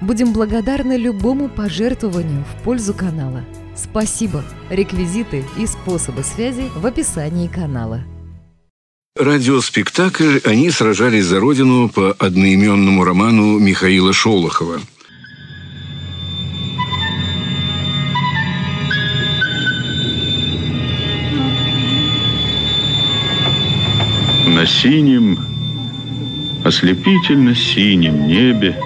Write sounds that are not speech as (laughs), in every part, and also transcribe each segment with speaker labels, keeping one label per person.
Speaker 1: Будем благодарны любому пожертвованию в пользу канала. Спасибо! Реквизиты и способы связи в описании канала.
Speaker 2: Радиоспектакль «Они сражались за Родину» по одноименному роману Михаила Шолохова.
Speaker 3: На синем, ослепительно синем небе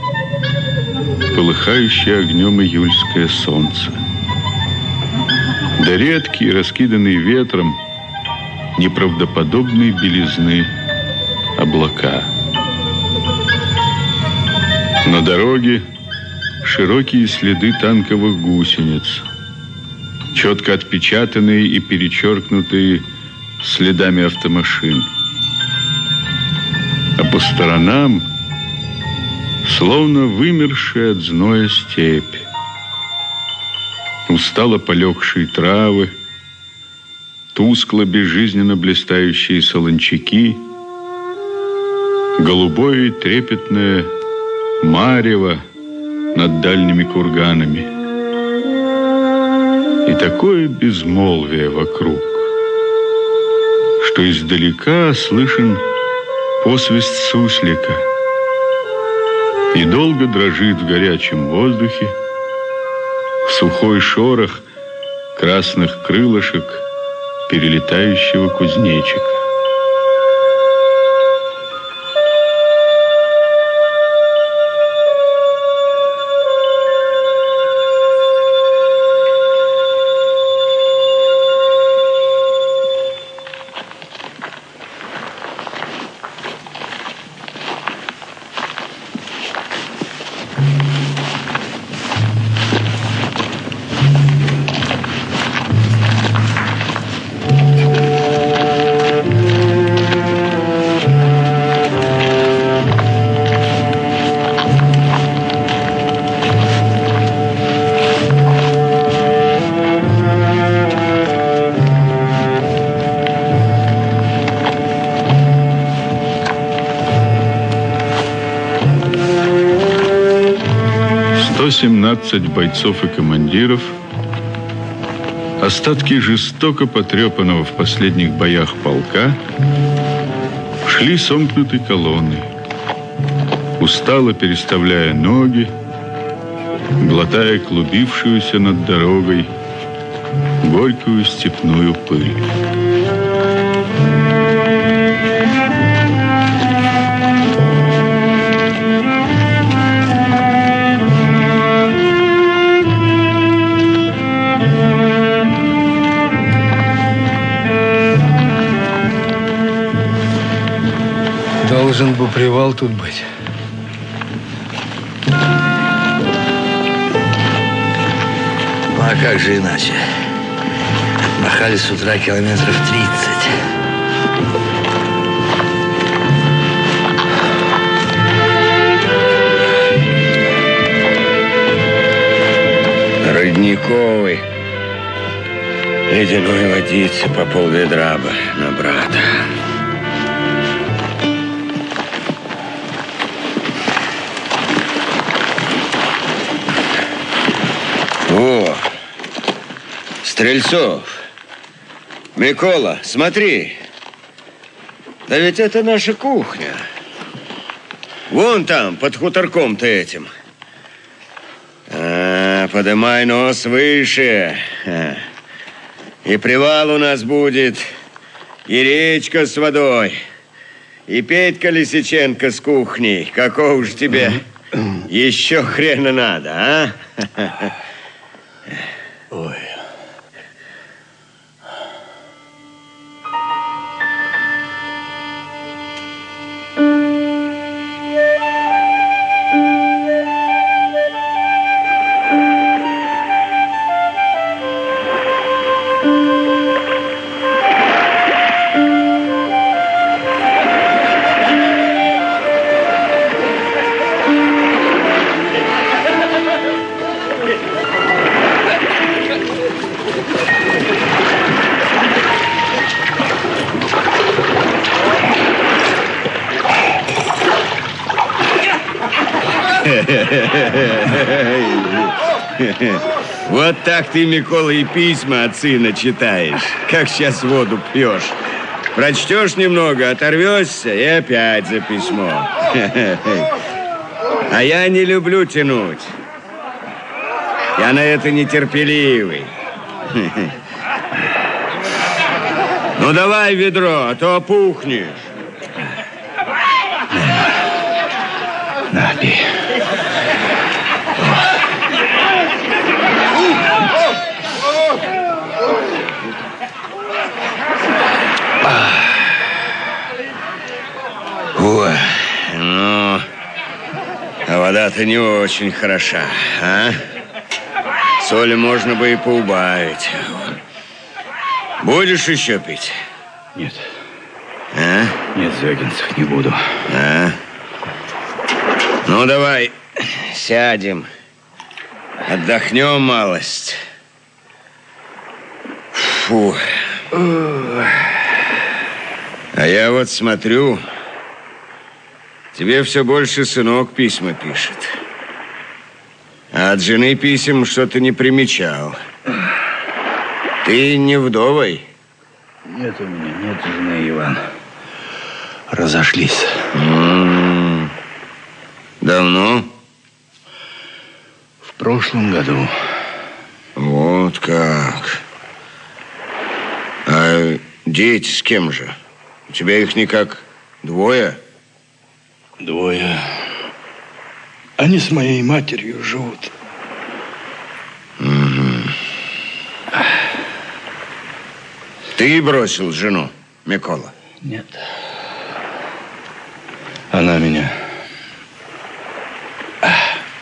Speaker 3: полыхающее огнем июльское солнце. Да редкие, раскиданные ветром, неправдоподобные белизны облака. На дороге широкие следы танковых гусениц, четко отпечатанные и перечеркнутые следами автомашин. А по сторонам – Словно вымершая от зноя степь. Устало полегшие травы, Тускло безжизненно блистающие солончаки, Голубое и трепетное марево над дальними курганами. И такое безмолвие вокруг, что издалека слышен посвист суслика — и долго дрожит в горячем воздухе сухой шорох красных крылышек перелетающего кузнечика. 117 бойцов и командиров, остатки жестоко потрепанного в последних боях полка, шли сомкнутой колонной, устало переставляя ноги, глотая клубившуюся над дорогой горькую степную пыль.
Speaker 4: Должен бы привал тут быть. Ну,
Speaker 5: а как же иначе? Махали с утра километров 30. Родниковый. Ледяной водицы по пол ведра бы на брата. Стрельцов. Микола, смотри. Да ведь это наша кухня. Вон там, под хуторком-то этим. А, подымай нос выше. А. И привал у нас будет, и речка с водой, и Петька Лисиченко с кухней. Какого уж тебе еще хрена надо, а? (laughs) (laughs) Вот так ты, Микола, и письма от сына читаешь, как сейчас воду пьешь. Прочтешь немного, оторвешься и опять за письмо. (laughs) А я не люблю тянуть. Я на это нетерпеливый. (laughs) Ну давай ведро, а то опухнешь.
Speaker 6: На, пей.
Speaker 5: Ой, ну, а вода-то не очень хороша, а? Соли можно бы и поубавить. Будешь еще пить?
Speaker 6: Нет.
Speaker 5: А?
Speaker 6: Нет, Звягинцев, не буду.
Speaker 5: А? Ну, давай сядем. Отдохнем малость. Фу. А я вот смотрю, тебе все больше сынок письма пишет. А от жены писем что-то не примечал. Ты не вдовой?
Speaker 6: Нет у меня, нет жены, Иван. Разошлись.
Speaker 5: М-м. Давно?
Speaker 6: В прошлом году.
Speaker 5: Вот как. А дети с кем же? У тебя их никак двое?
Speaker 6: Двое. Они с моей матерью живут.
Speaker 5: Ты бросил жену, Микола?
Speaker 6: Нет. Она меня...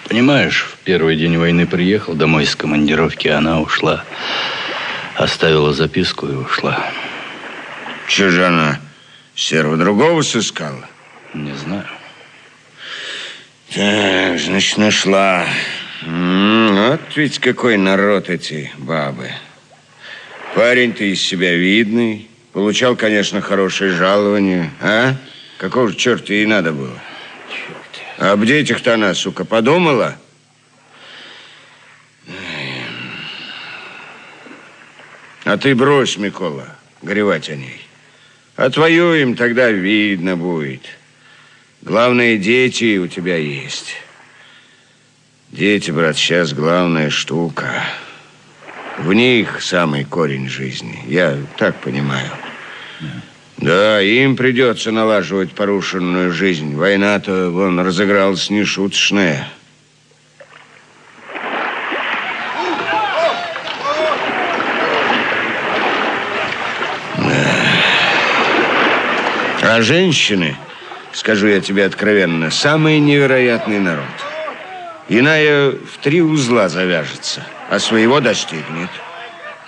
Speaker 6: Понимаешь, в первый день войны приехал домой из командировки, она ушла. Оставила записку и ушла.
Speaker 5: Она серого другого сыскала?
Speaker 6: Не знаю.
Speaker 5: Так, значит, нашла. Вот ведь какой народ эти бабы. Парень ты из себя видный. Получал, конечно, хорошее жалование. А? Какого же черта ей надо было? Об детях-то она, сука, подумала? А ты брось, Микола, горевать о ней. Отвоюем, тогда видно будет. Главное, дети у тебя есть. Дети, брат, сейчас главная штука. В них самый корень жизни. Я так понимаю. Да, им придется налаживать порушенную жизнь. Война-то, вон, разыгралась нешуточная. Да. А женщины, скажу я тебе откровенно, самый невероятный народ. Иная в три узла завяжется, а своего достигнет.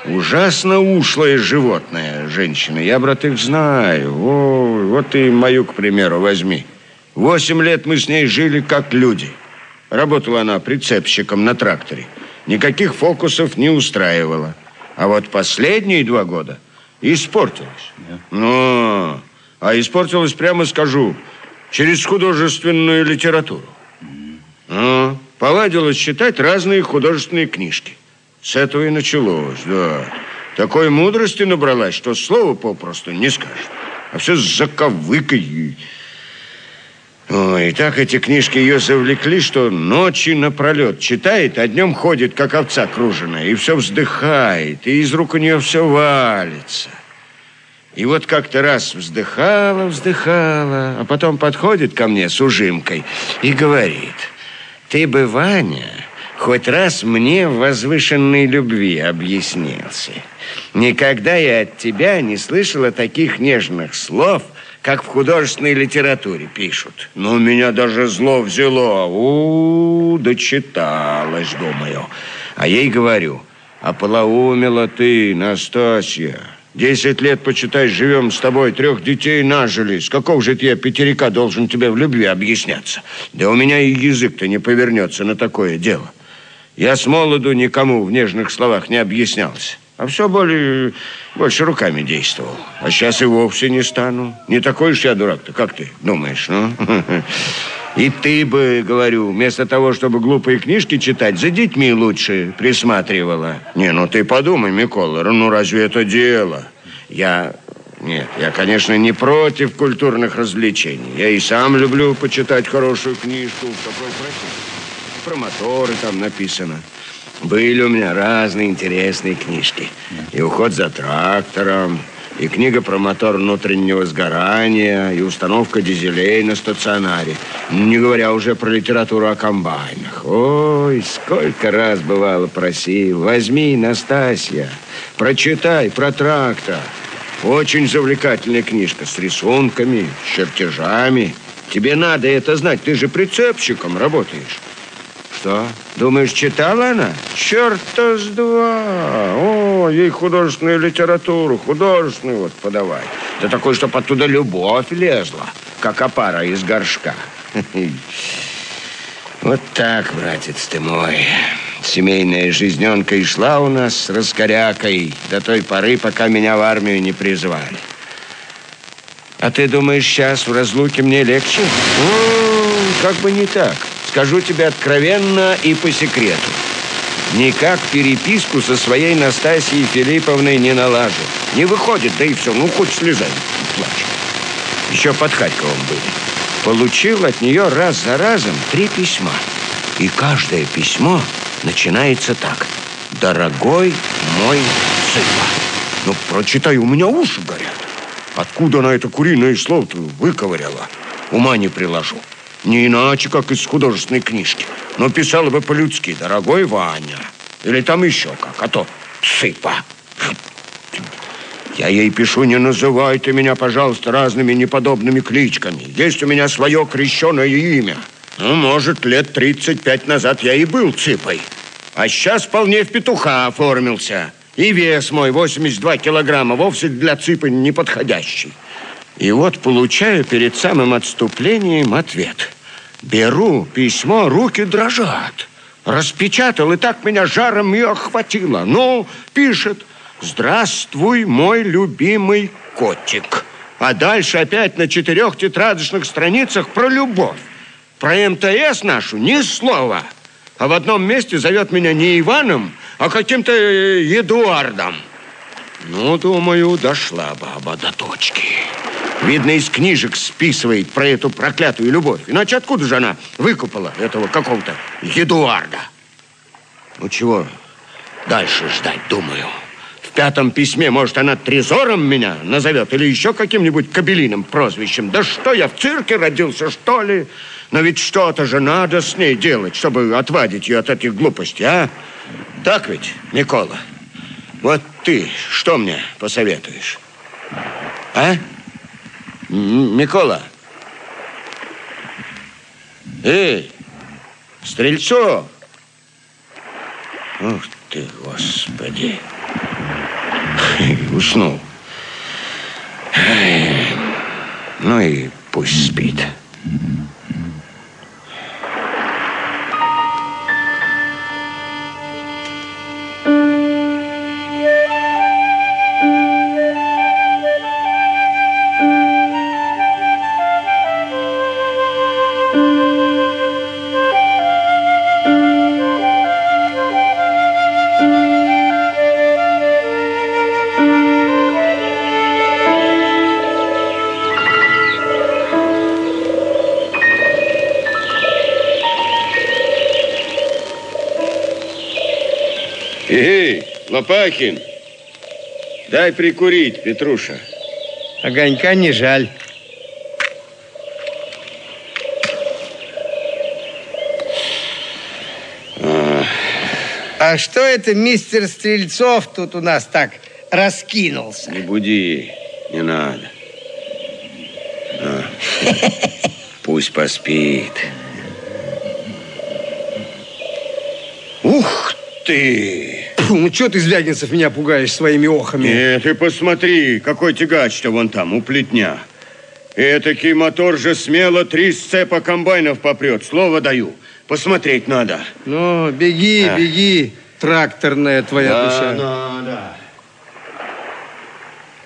Speaker 5: Ужасно ушлое животное женщина. Я, брат, их знаю. О, вот ты мою, к примеру, возьми. Восемь лет мы с ней жили как люди. Работала она прицепщиком на тракторе. Никаких фокусов не устраивала. А вот последние два года испортилась. Ну, а испортилась, прямо скажу, через художественную литературу. А, повадилась читать разные художественные книжки. С этого и началось, да. Такой мудрости набралась, что слова попросту не скажешь. А все с заковыкой. Ой, и так эти книжки ее завлекли, что ночи напролет читает, а днем ходит, как овца круженая, и все вздыхает, и из рук у нее все валится. И вот как-то раз вздыхала, вздыхала, а потом подходит ко мне с ужимкой и говорит, ты бы, Ваня, хоть раз мне в возвышенной любви объяснился. Никогда я от тебя не слышала таких нежных слов, как в художественной литературе пишут. Но меня даже зло взяло. У, дочиталась, думаю. А ей говорю, ополоумела ты, Настасья. Десять лет, почитай, живем с тобой, трех детей нажили. С какого же я пятерика должен тебе в любви объясняться? Да у меня и язык-то не повернется на такое дело. Я с молоду никому в нежных словах не объяснялся. А все более, больше руками действовал. А сейчас и вовсе не стану. Не такой уж я дурак-то, как ты думаешь, ну? (laughs) И ты бы, говорю, вместо того, чтобы глупые книжки читать, за детьми лучше присматривала. Не, ну ты подумай, Микола, ну разве это дело? Я... Нет, я, конечно, не против культурных развлечений. Я и сам люблю почитать хорошую книжку. Какой Про моторы там написано. Были у меня разные интересные книжки. И уход за трактором, и книга про мотор внутреннего сгорания, и установка дизелей на стационаре. Не говоря уже про литературу о комбайнах. Ой, сколько раз бывало просил. Возьми, Настасья, прочитай про трактор. Очень завлекательная книжка с рисунками, с чертежами. Тебе надо это знать, ты же прицепщиком работаешь. Что? Думаешь, читала она? Черта с два. О, ей художественную литературу, художественную вот подавай. Да такой, чтоб оттуда любовь лезла, как опара из горшка. (laughs) Вот так, братец ты мой. Семейная жизненка и шла у нас с раскорякой до той поры, пока меня в армию не призвали. А ты думаешь, сейчас в разлуке мне легче? О, как бы не так. Скажу тебе откровенно и по секрету. Никак переписку со своей Настасьей Филипповной не налажу. Не выходит, да и все. Ну, хоть слезай, плачь. Еще под Харьковом были. Получил от нее раз за разом три письма. И каждое письмо начинается так. «Дорогой мой Цыпа». Ну, прочитай, у меня уши горят. Откуда она это куриное слово-то выковыряла? Ума не приложу. Не иначе, как из художественной книжки. Но писала бы по-людски, дорогой Ваня. Или там еще как, а то сыпа. Я ей пишу, не называй ты меня, пожалуйста, разными неподобными кличками. Есть у меня свое крещеное имя. Ну, может, лет 35 назад я и был цыпой. А сейчас вполне в петуха оформился. И вес мой 82 килограмма вовсе для цыпы неподходящий. И вот получаю перед самым отступлением ответ. Беру письмо, руки дрожат. Распечатал, и так меня жаром и охватило. Ну, пишет, здравствуй, мой любимый котик. А дальше опять на четырех тетрадочных страницах про любовь. Про МТС нашу ни слова. А в одном месте зовет меня не Иваном, а каким-то э, Эдуардом. Ну, думаю, дошла баба до точки. Видно, из книжек списывает про эту проклятую любовь. Иначе откуда же она выкупала этого какого-то Эдуарда? Ну, чего дальше ждать, думаю. В пятом письме, может, она Трезором меня назовет или еще каким-нибудь кабелиным прозвищем. Да что, я в цирке родился, что ли? Но ведь что-то же надо с ней делать, чтобы отвадить ее от этих глупостей, а? Так ведь, Никола? Вот ты что мне посоветуешь? А? Микола. Эй, Стрельцо. Ух ты, Господи. (laughs) Уснул. Ну и пусть спит. Лопахин, дай прикурить, Петруша.
Speaker 4: Огонька не жаль. А, а что это мистер Стрельцов тут у нас так раскинулся?
Speaker 5: Не буди, не надо. А, пусть поспит. Ух ты!
Speaker 4: Фу, ну что ты, Звягинцев, меня пугаешь своими охами?
Speaker 5: Нет, ты посмотри, какой тягач-то вон там, у плетня. Этакий мотор же смело три сцепа комбайнов попрет, слово даю. Посмотреть надо.
Speaker 4: Ну, беги, а. беги, тракторная твоя
Speaker 5: да,
Speaker 4: душа.
Speaker 5: Да,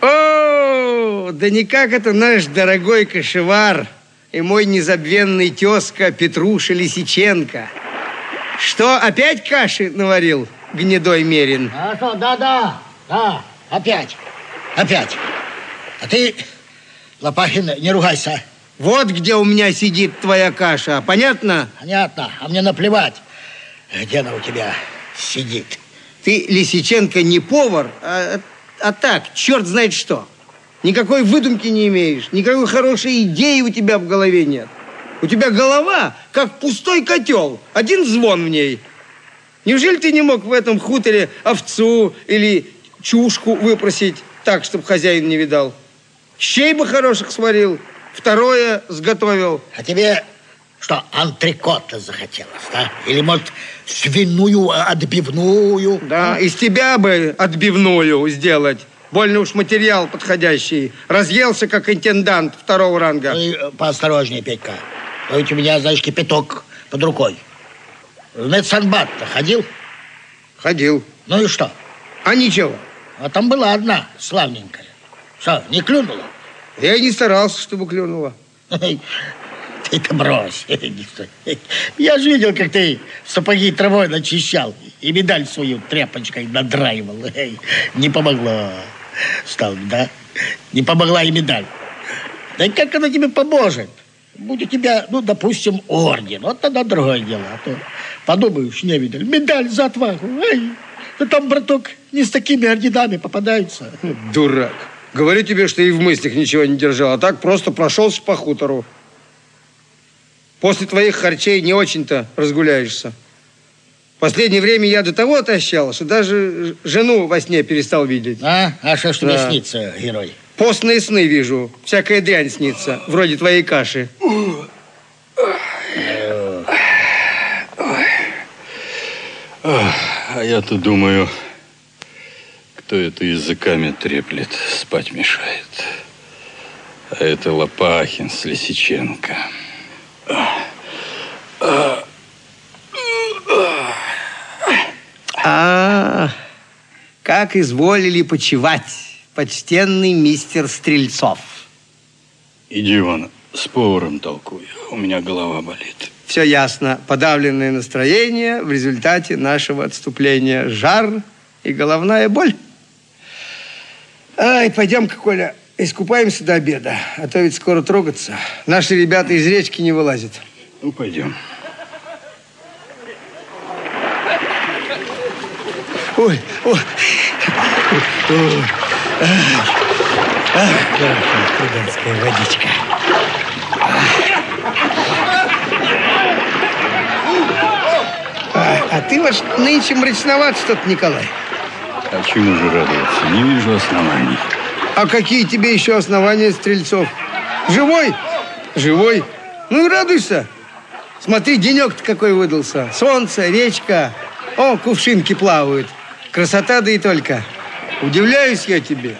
Speaker 4: да. О, да никак это наш дорогой кошевар и мой незабвенный тезка Петруша Лисиченко. Что, опять каши наварил гнедой Мерин?
Speaker 7: Что, да-да, да, опять, опять. А ты, Лопахин, не ругайся.
Speaker 4: Вот где у меня сидит твоя каша, понятно?
Speaker 7: Понятно, а мне наплевать, где она у тебя сидит.
Speaker 4: Ты, Лисиченко, не повар, а, а так, черт знает что. Никакой выдумки не имеешь, никакой хорошей идеи у тебя в голове нет. У тебя голова, как пустой котел, один звон в ней. Неужели ты не мог в этом хуторе овцу или чушку выпросить так, чтобы хозяин не видал? Щей бы хороших сварил, второе сготовил.
Speaker 7: А тебе что, антрикота захотелось, да? Или, может, свиную отбивную?
Speaker 4: Да, из тебя бы отбивную сделать. Больно уж материал подходящий. Разъелся, как интендант второго ранга.
Speaker 7: Ты э, поосторожнее, Петька. А ведь у меня, знаешь, кипяток под рукой. В медсанбат-то ходил?
Speaker 4: Ходил.
Speaker 7: Ну и что?
Speaker 4: А ничего.
Speaker 7: А там была одна славненькая. Что, не клюнула?
Speaker 4: Я и не старался, чтобы клюнула.
Speaker 7: Ты-то брось. Я же видел, как ты сапоги травой начищал и медаль свою тряпочкой надраивал. Не помогло. Стал, да? Не помогла и медаль. Да как она тебе поможет? Будь у тебя, ну, допустим, орден. Вот тогда другое дело. А то подумаешь, не видел. Медаль за отвагу. Эй, да там, браток, не с такими орденами попадаются.
Speaker 4: Дурак. Говорю тебе, что и в мыслях ничего не держал, а так просто прошелся по хутору. После твоих харчей не очень-то разгуляешься. В последнее время я до того отощал, что даже жену во сне перестал видеть.
Speaker 7: А? А что ж тебе
Speaker 4: Да.
Speaker 7: снится, герой?
Speaker 4: Постные сны вижу. Всякая дрянь снится, вроде твоей каши.
Speaker 6: А я-то думаю, кто это языками треплет, спать мешает. А это Лопахин с Лисиченко.
Speaker 4: А, как изволили почевать, почтенный мистер Стрельцов.
Speaker 6: Иди вон, с поваром толкуй, у меня голова болит.
Speaker 4: Все ясно. Подавленное настроение в результате нашего отступления. Жар и головная боль. Ай, пойдем-ка, Коля, искупаемся до обеда. А то ведь скоро трогаться. Наши ребята из речки не вылазят.
Speaker 6: Ну, пойдем.
Speaker 4: Ой, ой. Ой. Ах, ах, хорошая пруденская водичка. А, а ты вот нынче мрачноват что-то, Николай.
Speaker 6: А чему же радоваться? Не вижу оснований.
Speaker 4: А какие тебе еще основания, Стрельцов? Живой? Живой. Ну и радуйся. Смотри, денек-то какой выдался. Солнце, речка. О, кувшинки плавают. Красота да и только. Удивляюсь я тебе.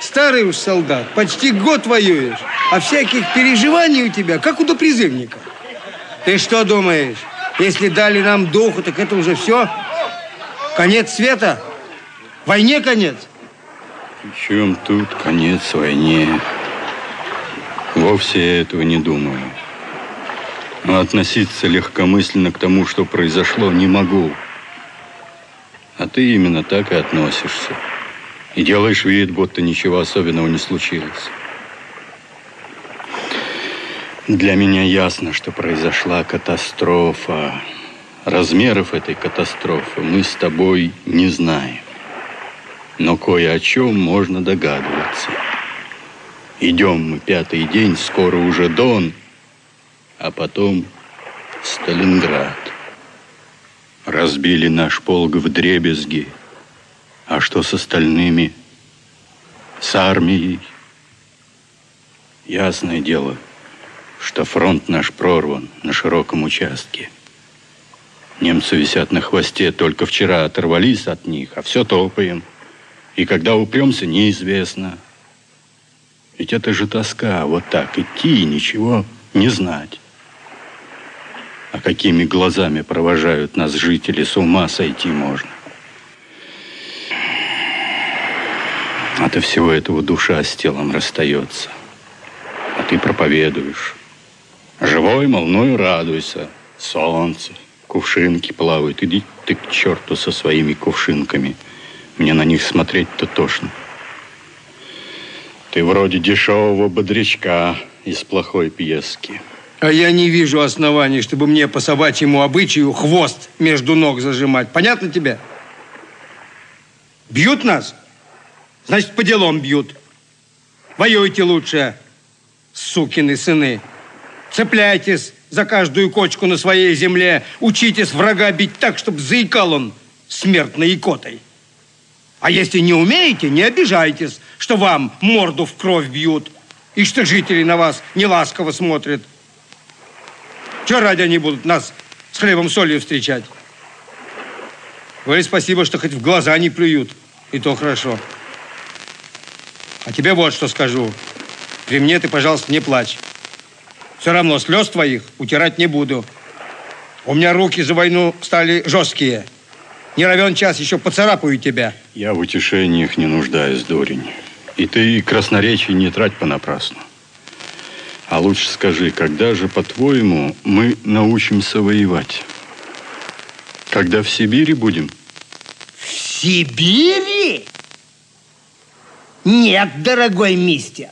Speaker 4: Старый уж солдат, почти год воюешь, а всяких переживаний у тебя, как у допризывника. Ты что думаешь, если дали нам духу, так это уже все? Конец света? Войне конец?
Speaker 6: Причем тут конец войне? Вовсе я этого не думаю. Но относиться легкомысленно к тому, что произошло, не могу. А ты именно так и относишься. И делаешь вид, будто ничего особенного не случилось. Для меня ясно, что произошла катастрофа. Размеров этой катастрофы мы с тобой не знаем. Но кое о чем можно догадываться. Идем мы пятый день, скоро уже Дон, а потом Сталинград. Разбили наш полк в дребезги. А что с остальными? С армией? Ясное дело, что фронт наш прорван на широком участке. Немцы висят на хвосте, только вчера оторвались от них, а все топаем. И когда упремся, неизвестно. Ведь это же тоска, вот так идти и ничего не знать. А какими глазами провожают нас жители, с ума сойти можно. От всего этого душа с телом расстается. А ты проповедуешь. Живой, молною радуйся. Солнце, кувшинки плавают. Иди ты к черту со своими кувшинками. Мне на них смотреть-то тошно. Ты вроде дешевого бодрячка из плохой пьески.
Speaker 4: А я не вижу оснований, чтобы мне по собачьему обычаю хвост между ног зажимать. Понятно тебе? Бьют нас? Значит, по делам бьют. Воюйте лучше, сукины сыны. Цепляйтесь за каждую кочку на своей земле. Учитесь врага бить так, чтобы заикал он смертной икотой. А если не умеете, не обижайтесь, что вам морду в кровь бьют и что жители на вас неласково смотрят. Чего ради они будут нас с хлебом солью встречать? Говори спасибо, что хоть в глаза не плюют. И то хорошо. А тебе вот что скажу. При мне ты, пожалуйста, не плачь. Все равно слез твоих утирать не буду. У меня руки за войну стали жесткие. Не равен час, еще поцарапаю тебя.
Speaker 6: Я в утешениях не нуждаюсь, Дорень. И ты красноречие не трать понапрасну. А лучше скажи, когда же, по-твоему, мы научимся воевать? Когда в Сибири будем?
Speaker 7: В Сибири? Нет, дорогой мистер.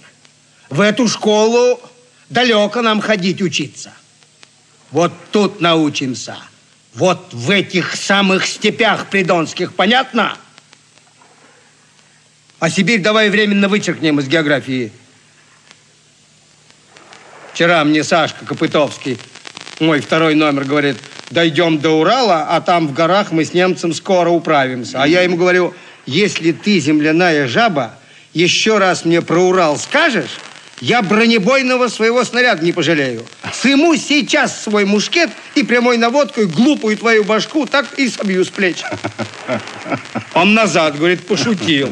Speaker 7: В эту школу далеко нам ходить учиться. Вот тут научимся. Вот в этих самых степях придонских, понятно?
Speaker 4: А Сибирь давай временно вычеркнем из географии. Вчера мне Сашка Копытовский, мой второй номер, говорит, дойдем до Урала, а там в горах мы с немцем скоро управимся. А я ему говорю, если ты, земляная жаба, еще раз мне про Урал скажешь, я бронебойного своего снаряда не пожалею. Сыму сейчас свой мушкет и прямой наводкой глупую твою башку так и собью с плеч. Он назад, говорит, пошутил.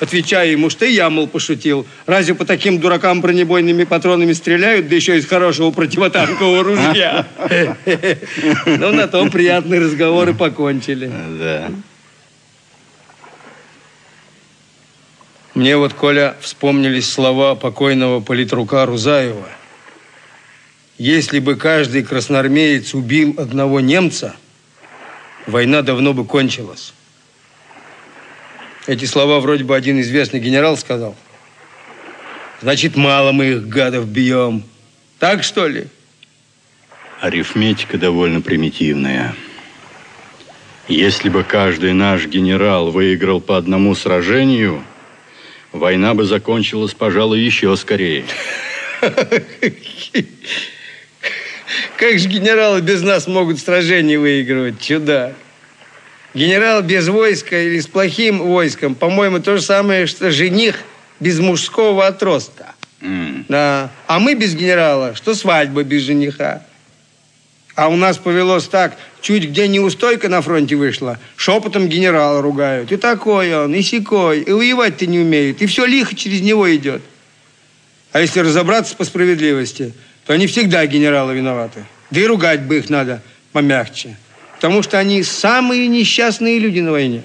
Speaker 4: Отвечаю ему, что я, мол, пошутил. Разве по таким дуракам бронебойными патронами стреляют, да еще из хорошего противотанкового ружья? (laughs) Ну, на том приятные разговоры покончили.
Speaker 6: Да.
Speaker 4: Мне вот, Коля, вспомнились слова покойного политрука Рузаева. Если бы каждый красноармеец убил одного немца, война давно бы кончилась. Эти слова вроде бы один известный генерал сказал. Значит, мало мы их, гадов, бьем. Так, что ли?
Speaker 6: Арифметика довольно примитивная. Если бы каждый наш генерал выиграл по одному сражению, война бы закончилась, пожалуй, еще скорее. (laughs)
Speaker 4: Как же генералы без нас могут сражения выигрывать? Чудак. Генерал без войска или с плохим войском, по-моему, то же самое, что жених без мужского отростка.
Speaker 6: М.
Speaker 4: Да. А мы без генерала, что свадьба без жениха. А у нас повелось так, чуть где неустойка на фронте вышла, шепотом генерала ругают. И такой он, и сякой, и воевать-то не умеет, и все лихо через него идет. А если разобраться по справедливости, то они всегда генералы виноваты. Да и ругать бы их надо помягче. Потому что они самые несчастные люди на войне.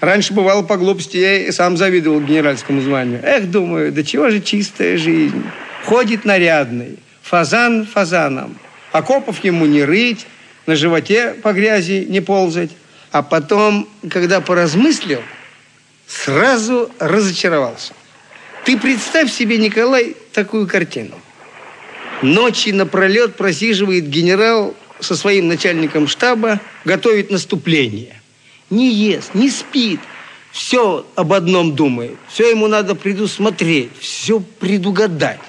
Speaker 4: Раньше бывало по глупости, я и сам завидовал генеральскому званию. Эх, думаю, да чего же чистая жизнь. Ходит нарядный, фазан фазаном. Окопов ему не рыть, на животе по грязи не ползать. А потом, когда поразмыслил, сразу разочаровался. Ты представь себе, Николай, такую картину. Ночи напролет просиживает генерал со своим начальником штаба, готовит наступление. Не ест, не спит, все об одном думает. Все ему надо предусмотреть, все предугадать.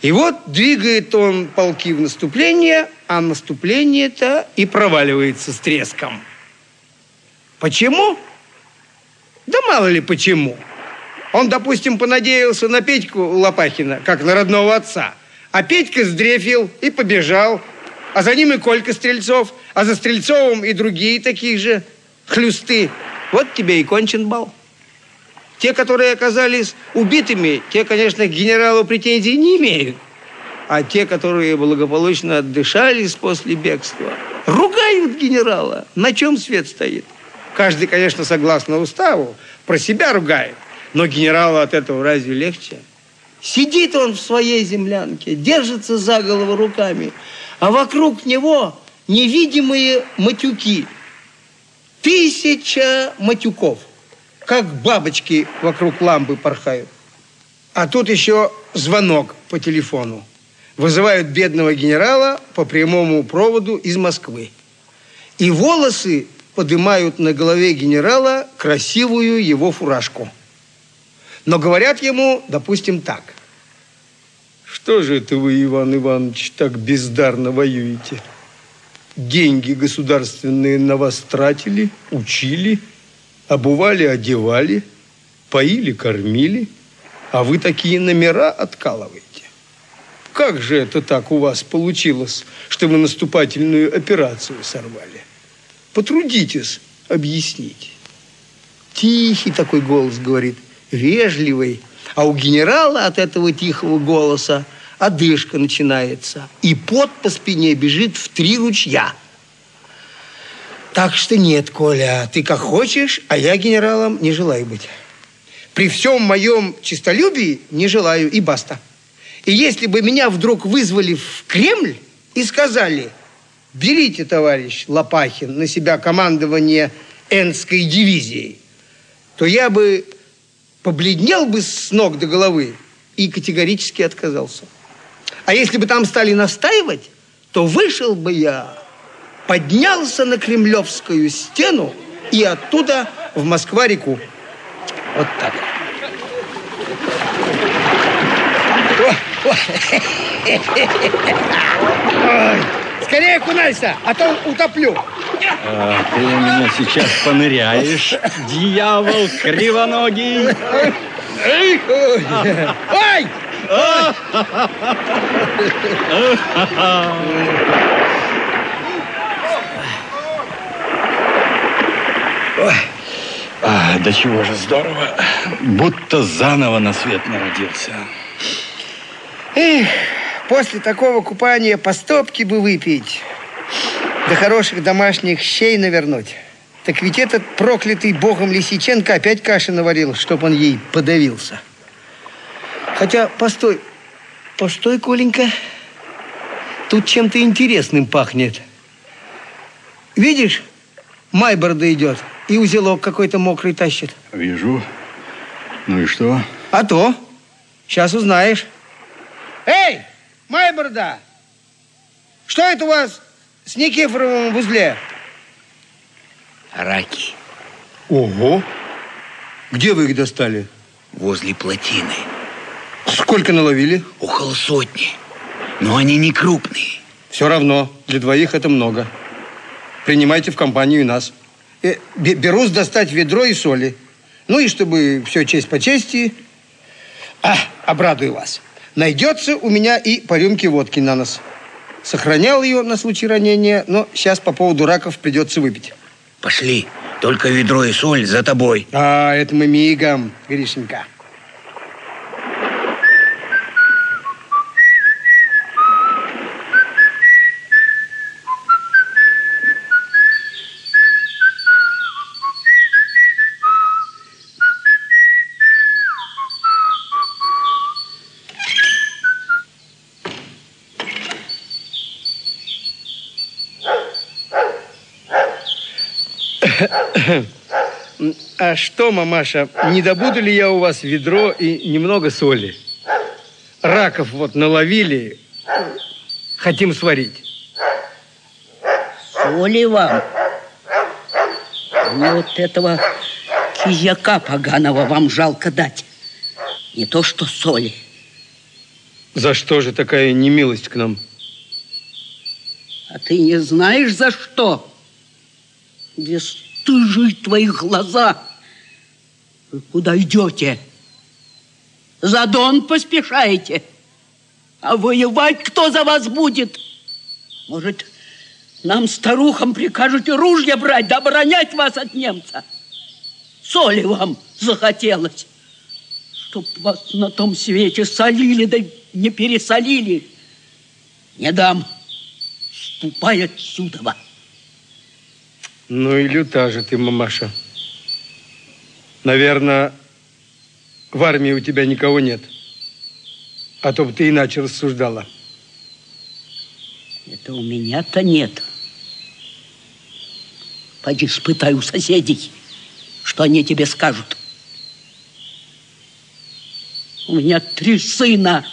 Speaker 4: И вот двигает он полки в наступление, а наступление-то и проваливается с треском. Почему? Да мало ли почему. Он, допустим, понадеялся на Петьку Лопахина, как на родного отца. А Петька сдрефил и побежал. А за ним и Колька Стрельцов, а за Стрельцовым и другие такие же хлюсты. Вот тебе и кончен бал. Те, которые оказались убитыми, те, конечно, к генералу претензий не имеют. А те, которые благополучно отдышались после бегства, ругают генерала. На чем свет стоит? Каждый, конечно, согласно уставу, про себя ругает. Но генералу от этого разве легче? Сидит он в своей землянке, держится за голову руками, а вокруг него невидимые матюки. Тысяча матюков, как бабочки вокруг лампы порхают. А тут еще звонок по телефону. Вызывают бедного генерала по прямому проводу из Москвы. И волосы поднимают на голове генерала красивую его фуражку. Но говорят ему, допустим, так. Что же это вы, Иван Иванович, так бездарно воюете? Деньги государственные на вас тратили, учили, обували, одевали, поили, кормили, а вы такие номера откалываете. Как же это так у вас получилось, что вы наступательную операцию сорвали? Потрудитесь объяснить. Тихий такой голос говорит, вежливый. А у генерала от этого тихого голоса одышка начинается. И пот по спине бежит в три ручья. Так что нет, Коля, ты как хочешь, а я генералом не желаю быть. При всем моем честолюбии не желаю и баста. И если бы меня вдруг вызвали в Кремль и сказали, берите, товарищ Лопахин, на себя командование Энской дивизией, то я бы побледнел бы с ног до головы и категорически отказался. А если бы там стали настаивать, то вышел бы я, поднялся на Кремлевскую стену и оттуда в Москва-реку. Вот так. Ой, скорее окунайся, а то утоплю.
Speaker 6: А, ты меня сейчас поныряешь, дьявол кривоногий.
Speaker 4: Ой! Ой!
Speaker 6: А, да чего же здорово, будто заново на свет народился.
Speaker 4: Эх, после такого купания по стопке бы выпить, да хороших домашних щей навернуть. Так ведь этот проклятый богом Лисиченко опять каши наварил, чтоб он ей подавился. Хотя, постой, постой, Коленька, тут чем-то интересным пахнет. Видишь, Майборда идет и узелок какой-то мокрый тащит.
Speaker 6: Вижу. Ну и что?
Speaker 4: А то, сейчас узнаешь. Эй, Майборда, что это у вас с Никифоровым в узле?
Speaker 8: Раки
Speaker 4: Ого! Где вы их достали?
Speaker 8: возле плотины.
Speaker 4: Сколько наловили?
Speaker 8: Около сотни. Но они не крупные.
Speaker 4: Все равно, для двоих это много. Принимайте в компанию и нас. Э, бе- берусь достать ведро и соли. Ну и чтобы все честь по чести, а, обрадую вас. Найдется у меня и по рюмке водки на нос. Сохранял ее на случай ранения, но сейчас по поводу раков придется выпить.
Speaker 8: Пошли. Только ведро и соль за тобой.
Speaker 4: А, это мы мигом, Гришенька. А что, мамаша, не добуду ли я у вас ведро и немного соли? Раков вот наловили, хотим сварить.
Speaker 9: Соли вам. Мне вот этого кизяка поганого вам жалко дать. Не то что соли.
Speaker 4: За что же такая немилость к нам?
Speaker 9: А ты не знаешь, за что? Бесстыжие твои глаза. Вы куда идете? За Дон поспешаете. А воевать кто за вас будет? Может, нам, старухам, прикажете ружья брать, да оборонять вас от немца? Соли вам захотелось, чтоб вас на том свете солили, да не пересолили. Не дам. Ступай отсюда.
Speaker 4: Ну и люта же ты, мамаша. Наверное, в армии у тебя никого нет. А то бы ты иначе рассуждала.
Speaker 9: Это у меня-то нет. Пойди спытай у соседей, что они тебе скажут. У меня три сына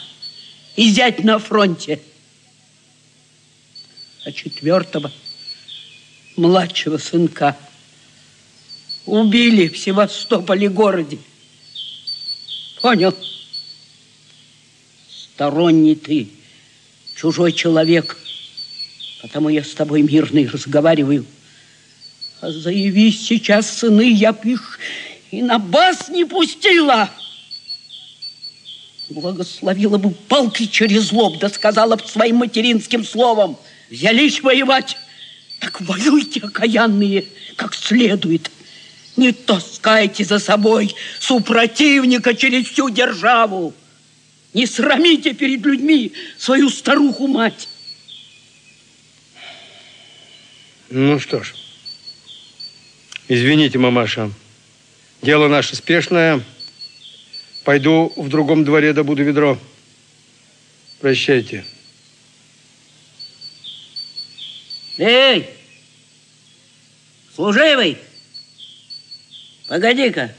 Speaker 9: и зять на фронте. А четвертого, младшего сынка, убили в Севастополе городе. Понял? Сторонний ты, чужой человек. Потому я с тобой мирный разговариваю. А заявись сейчас, сыны, я б их и на бас не пустила. Благословила бы палкой через лоб, да сказала бы своим материнским словом. Взялись воевать, так воюйте, окаянные, как следует. Не таскайте за собой супротивника через всю державу. Не срамите перед людьми свою старуху-мать.
Speaker 4: Ну что ж, извините, мамаша, дело наше спешное. Пойду в другом дворе добуду ведро. Прощайте.
Speaker 9: Эй, служивый, погоди-ка.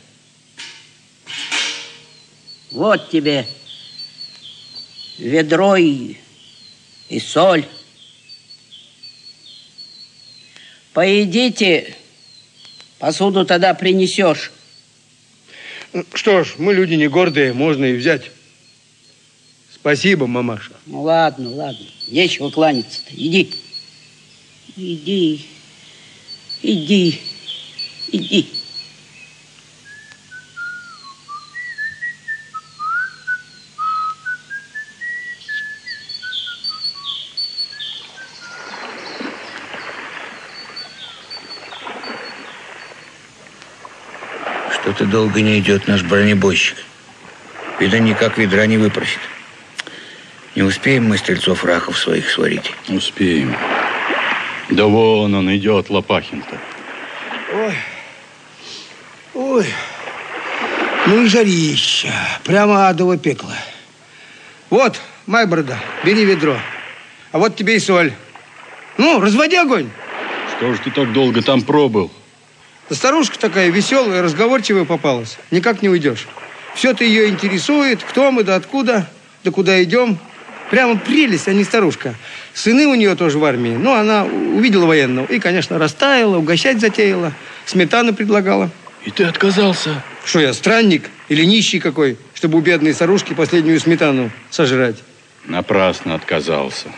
Speaker 9: Вот тебе ведро и, и соль. Поедите, посуду тогда принесешь.
Speaker 4: Что ж, мы люди не гордые, можно и взять. Спасибо, мамаша.
Speaker 9: Ну ладно, ладно, нечего кланяться-то, иди. Иди, иди, иди.
Speaker 8: Что-то долго не идет наш бронебойщик. Видно, никак ведра не выпросит. Не успеем мы стрельцов раков своих сварить.
Speaker 6: Успеем. Да вон он идет, Лопахин-то.
Speaker 4: Ой, ой, ну и жарища, прямо адово пекло. Вот, Майборода, бери ведро. А вот тебе и соль. Ну, разводи огонь.
Speaker 6: Что ж ты так долго там пробыл?
Speaker 4: Да старушка такая веселая, разговорчивая попалась. Никак не уйдешь. Все-то ее интересует, кто мы, да откуда, да куда идем. Прямо прелесть, а не старушка. Сыны у нее тоже в армии. Ну, она увидела военного и, конечно, растаяла, угощать затеяла, сметану предлагала.
Speaker 6: И ты отказался?
Speaker 4: Что я, странник или нищий какой, чтобы у бедной старушки последнюю сметану сожрать?
Speaker 6: Напрасно отказался.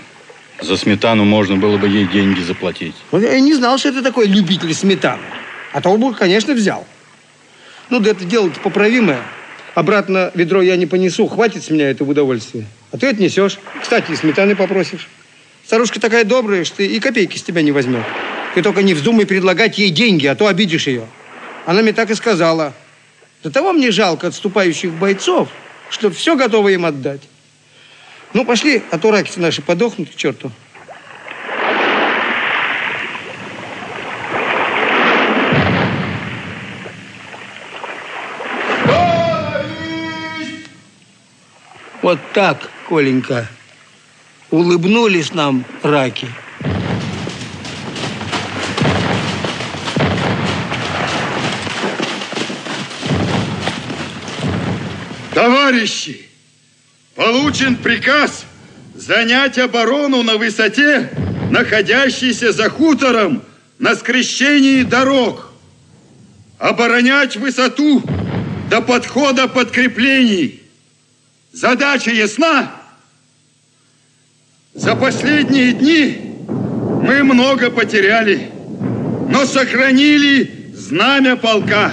Speaker 6: За сметану можно было бы ей деньги заплатить.
Speaker 4: Вот я и не знал, что это такой любитель сметаны. А то бы, конечно, взял. Ну, да это дело-то поправимое. Обратно ведро я не понесу. Хватит с меня этого удовольствия. А ты отнесешь. Кстати, и сметаны попросишь. Старушка такая добрая, что и копейки с тебя не возьмет. Ты только не вздумай предлагать ей деньги, а то обидишь ее. Она мне так и сказала. До того мне жалко отступающих бойцов, что все готово им отдать. Ну, пошли, а то раки наши подохнут к черту. Вот так, Коленька, улыбнулись нам раки.
Speaker 10: Товарищи, получен приказ занять оборону на высоте, находящейся за хутором на скрещении дорог. Оборонять высоту до подхода подкреплений. Задача ясна? За последние дни мы много потеряли, но сохранили знамя полка.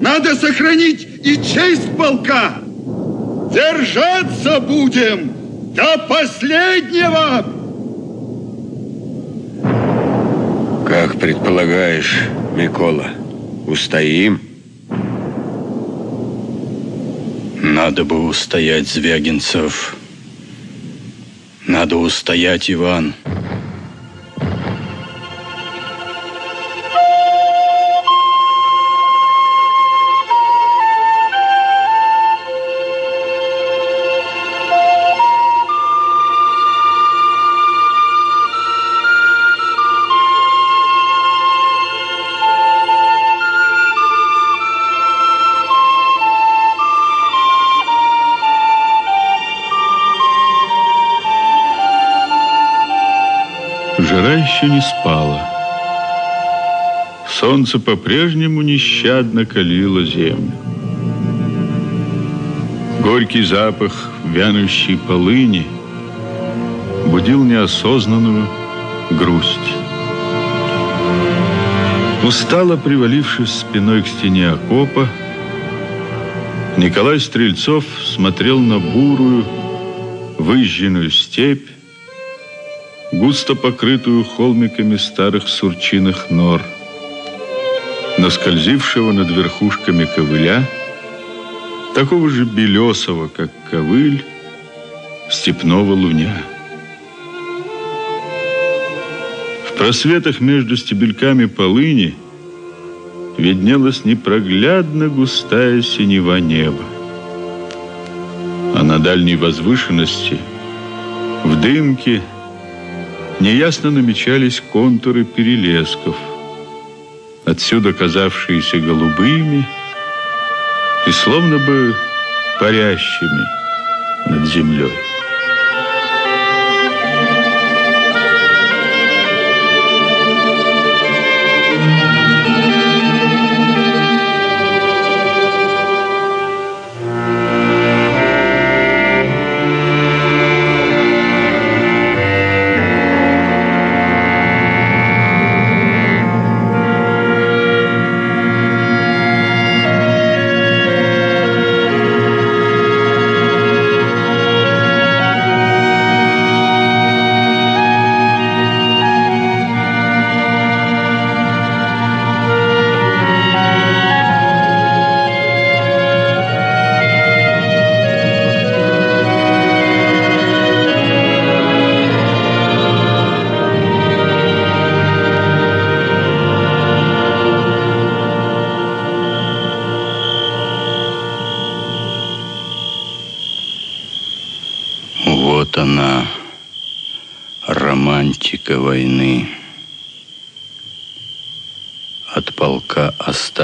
Speaker 10: Надо сохранить и честь полка. Держаться будем до последнего.
Speaker 5: Как предполагаешь, Микола, устоим?
Speaker 6: Надо бы устоять, Звягинцев. Надо устоять, Иван.
Speaker 3: Солнце по-прежнему нещадно калило землю. Горький запах вянущей полыни будил неосознанную грусть. Устало привалившись спиной к стене окопа, Николай Стрельцов смотрел на бурую, выжженную степь, густо покрытую холмиками старых сурчиных нор, наскользившего над верхушками ковыля, такого же белесого, как ковыль, степного луня. В просветах между стебельками полыни виднелась непроглядно густая синева неба. А на дальней возвышенности, в дымке, неясно намечались контуры перелесков, отсюда казавшиеся голубыми и словно бы парящими над землей.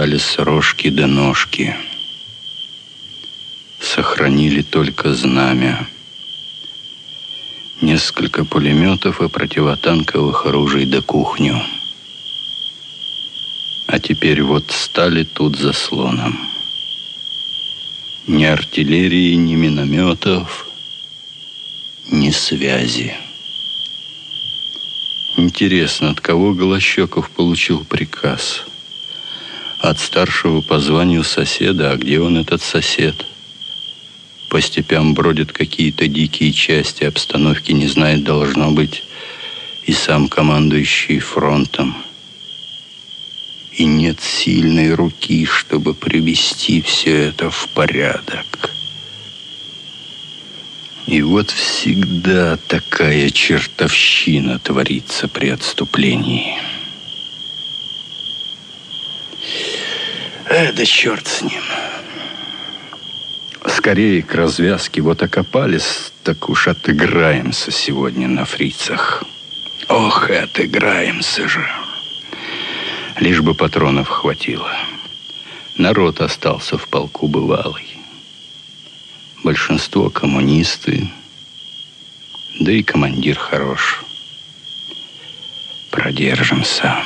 Speaker 6: Остались рожки до ножки. Сохранили только знамя. Несколько пулеметов и противотанковых оружий до кухню. А теперь вот стали тут заслоном. Ни артиллерии, ни минометов, ни связи. Интересно, от кого Голощеков получил приказ? От старшего по званию соседа. А где он, этот сосед? По степям бродят какие-то дикие части, обстановки не знает, должно быть, и сам командующий фронтом. И нет сильной руки, чтобы привести все это в порядок. И вот всегда такая чертовщина творится при отступлении. Э, да черт с ним. Скорее к развязке. Вот окопались, так уж отыграемся сегодня на фрицах. Ох, отыграемся же. Лишь бы патронов хватило. Народ остался в полку бывалый. Большинство коммунисты, да и командир хорош. Продержимся.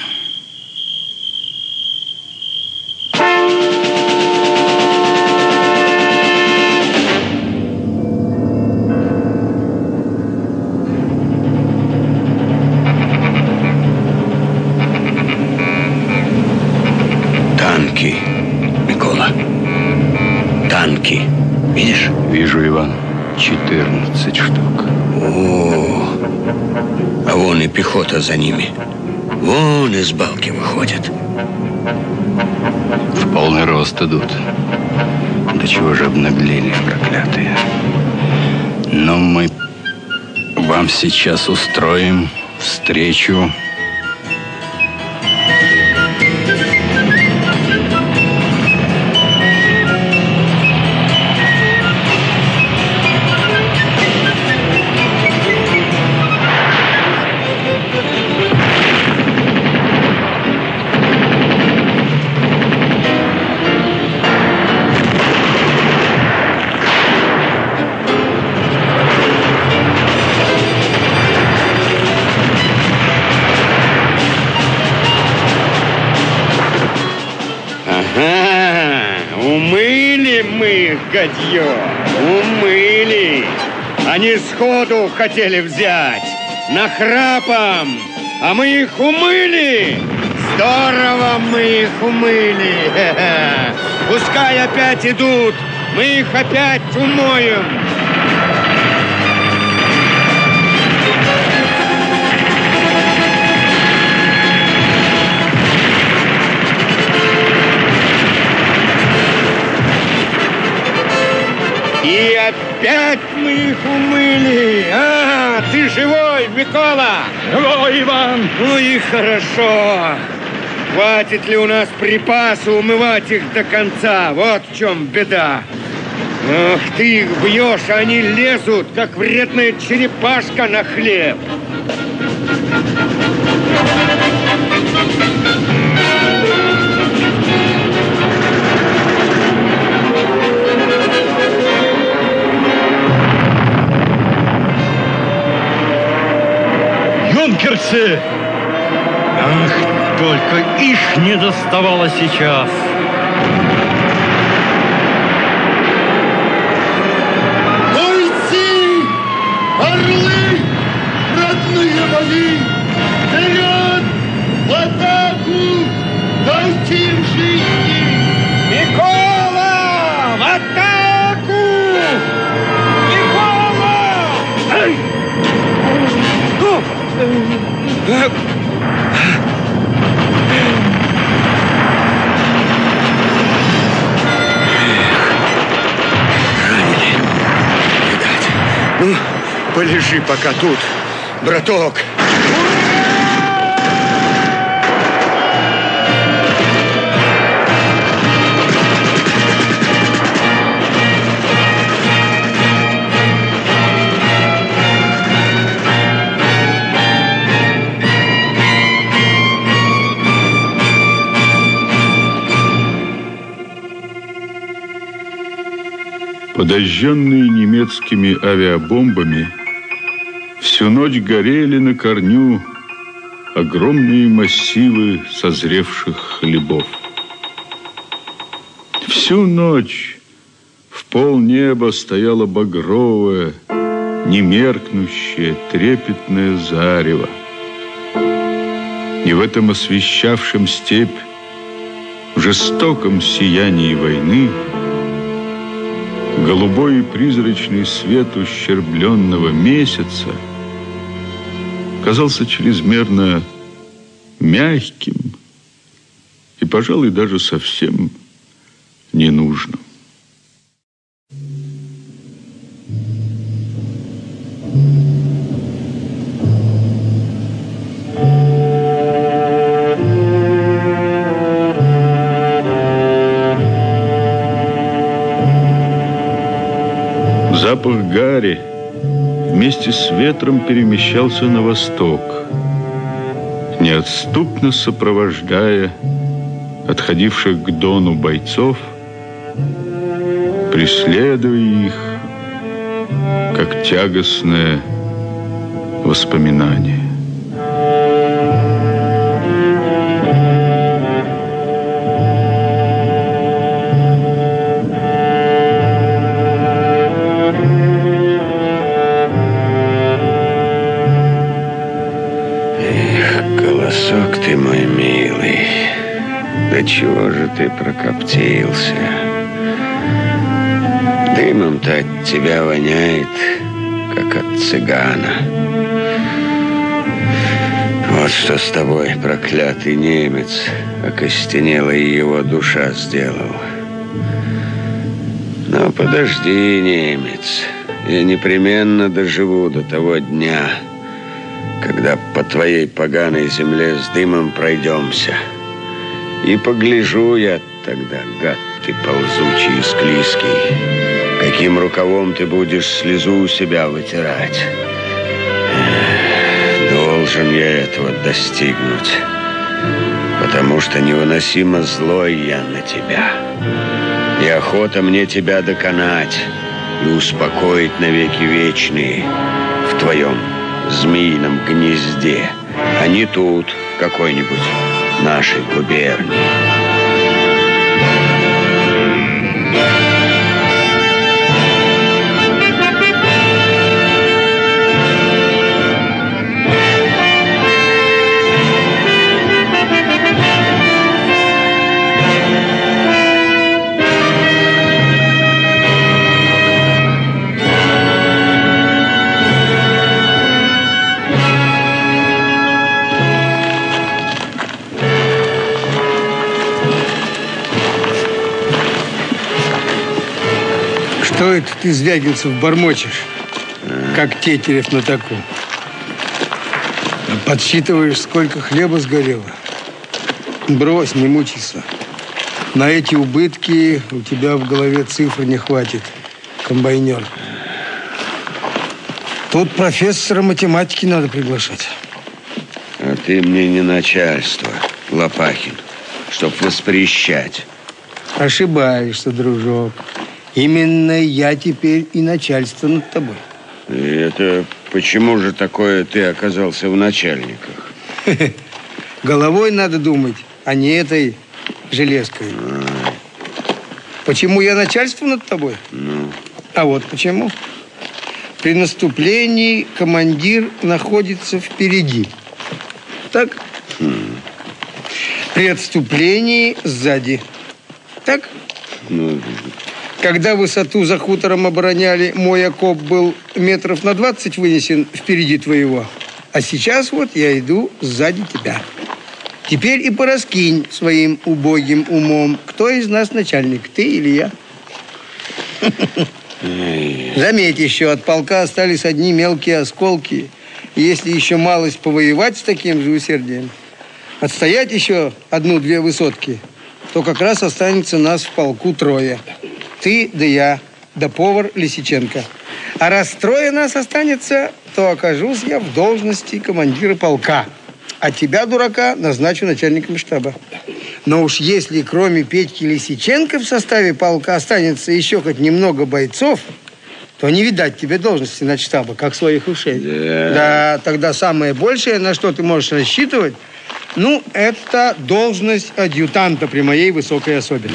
Speaker 6: Идут. До чего же обнаглели, проклятые. Но мы вам сейчас устроим встречу
Speaker 5: хотели взять, нахрапом, а мы их умыли. Здорово мы их умыли. (laughs) Пускай опять идут, мы их опять умоем. Опять мы их умыли. А, ты живой, Микола?
Speaker 11: Живой, Иван.
Speaker 5: Ну и хорошо. Хватит ли у нас припаса умывать их до конца? Вот в чем беда. Ах, ты их бьешь, а они лезут, как вредная черепашка на хлеб.
Speaker 11: Юнкерсы! Ах, только их не доставало сейчас.
Speaker 5: Полежи пока тут, браток.
Speaker 3: Подожженные немецкими авиабомбами, всю ночь горели на корню огромные массивы созревших хлебов. Всю ночь в полнеба стояло багровое, немеркнущее, трепетное зарево. И в этом освещавшем степь жестоком сиянии войны голубой и призрачный свет ущербленного месяца казался чрезмерно мягким и, пожалуй, даже совсем ненужным. Запах гари вместе с ветром перемещался на восток, неотступно сопровождая отходивших к дону бойцов, преследуя их, как тягостное воспоминание.
Speaker 5: Тебя воняет, как от цыгана. Вот что с тобой, проклятый немец, окостенела и его душа сделал. Но подожди, немец, я непременно доживу до того дня, когда по твоей поганой земле с дымом пройдемся. И погляжу я тогда, гад ты ползучий и склизкий, каким рукавом ты будешь слезу у себя вытирать. Должен я этого достигнуть, потому что невыносимо злой я на тебя. И охота мне тебя доконать и успокоить навеки вечные в твоем змеином гнезде, а не тут, в какой-нибудь нашей губернии.
Speaker 4: Что это ты, Звягинцев, бормочешь, как Тетерев на таку? Подсчитываешь, сколько хлеба сгорело? Брось, не мучайся. На эти убытки у тебя в голове цифр не хватит, комбайнер. Тут профессора математики надо приглашать.
Speaker 5: А ты мне не начальство, Лопахин, чтоб воспрещать.
Speaker 4: Ошибаешься, дружок. Именно я теперь и начальство над тобой.
Speaker 5: И это почему же такое ты оказался в начальниках? (laughs)
Speaker 4: Головой надо думать, а не этой железкой. Почему я начальство над тобой?
Speaker 5: Ну,
Speaker 4: А вот почему. При наступлении командир находится впереди. Так? При отступлении сзади. Так?
Speaker 5: ну,
Speaker 4: Когда высоту за хутором обороняли, мой окоп был метров на 20 вынесен впереди твоего. А сейчас вот я иду сзади тебя. Теперь и пораскинь своим убогим умом, кто из нас начальник, ты или я? Заметь еще, от полка остались одни мелкие осколки. Если еще малость повоевать с таким же усердием, отстоять еще одну-две высотки, то как раз останется нас в полку трое. Ты да я, да повар Лисиченко. А раз трое нас останется, то окажусь я в должности командира полка. А тебя, дурака, назначу начальником штаба. Но уж если кроме Петьки Лисиченко в составе полка останется еще хоть немного бойцов, то не видать тебе должности на штаба, как своих ушей. Да, тогда самое большее, на что ты можешь рассчитывать, ну, это должность адъютанта при моей высокой особе.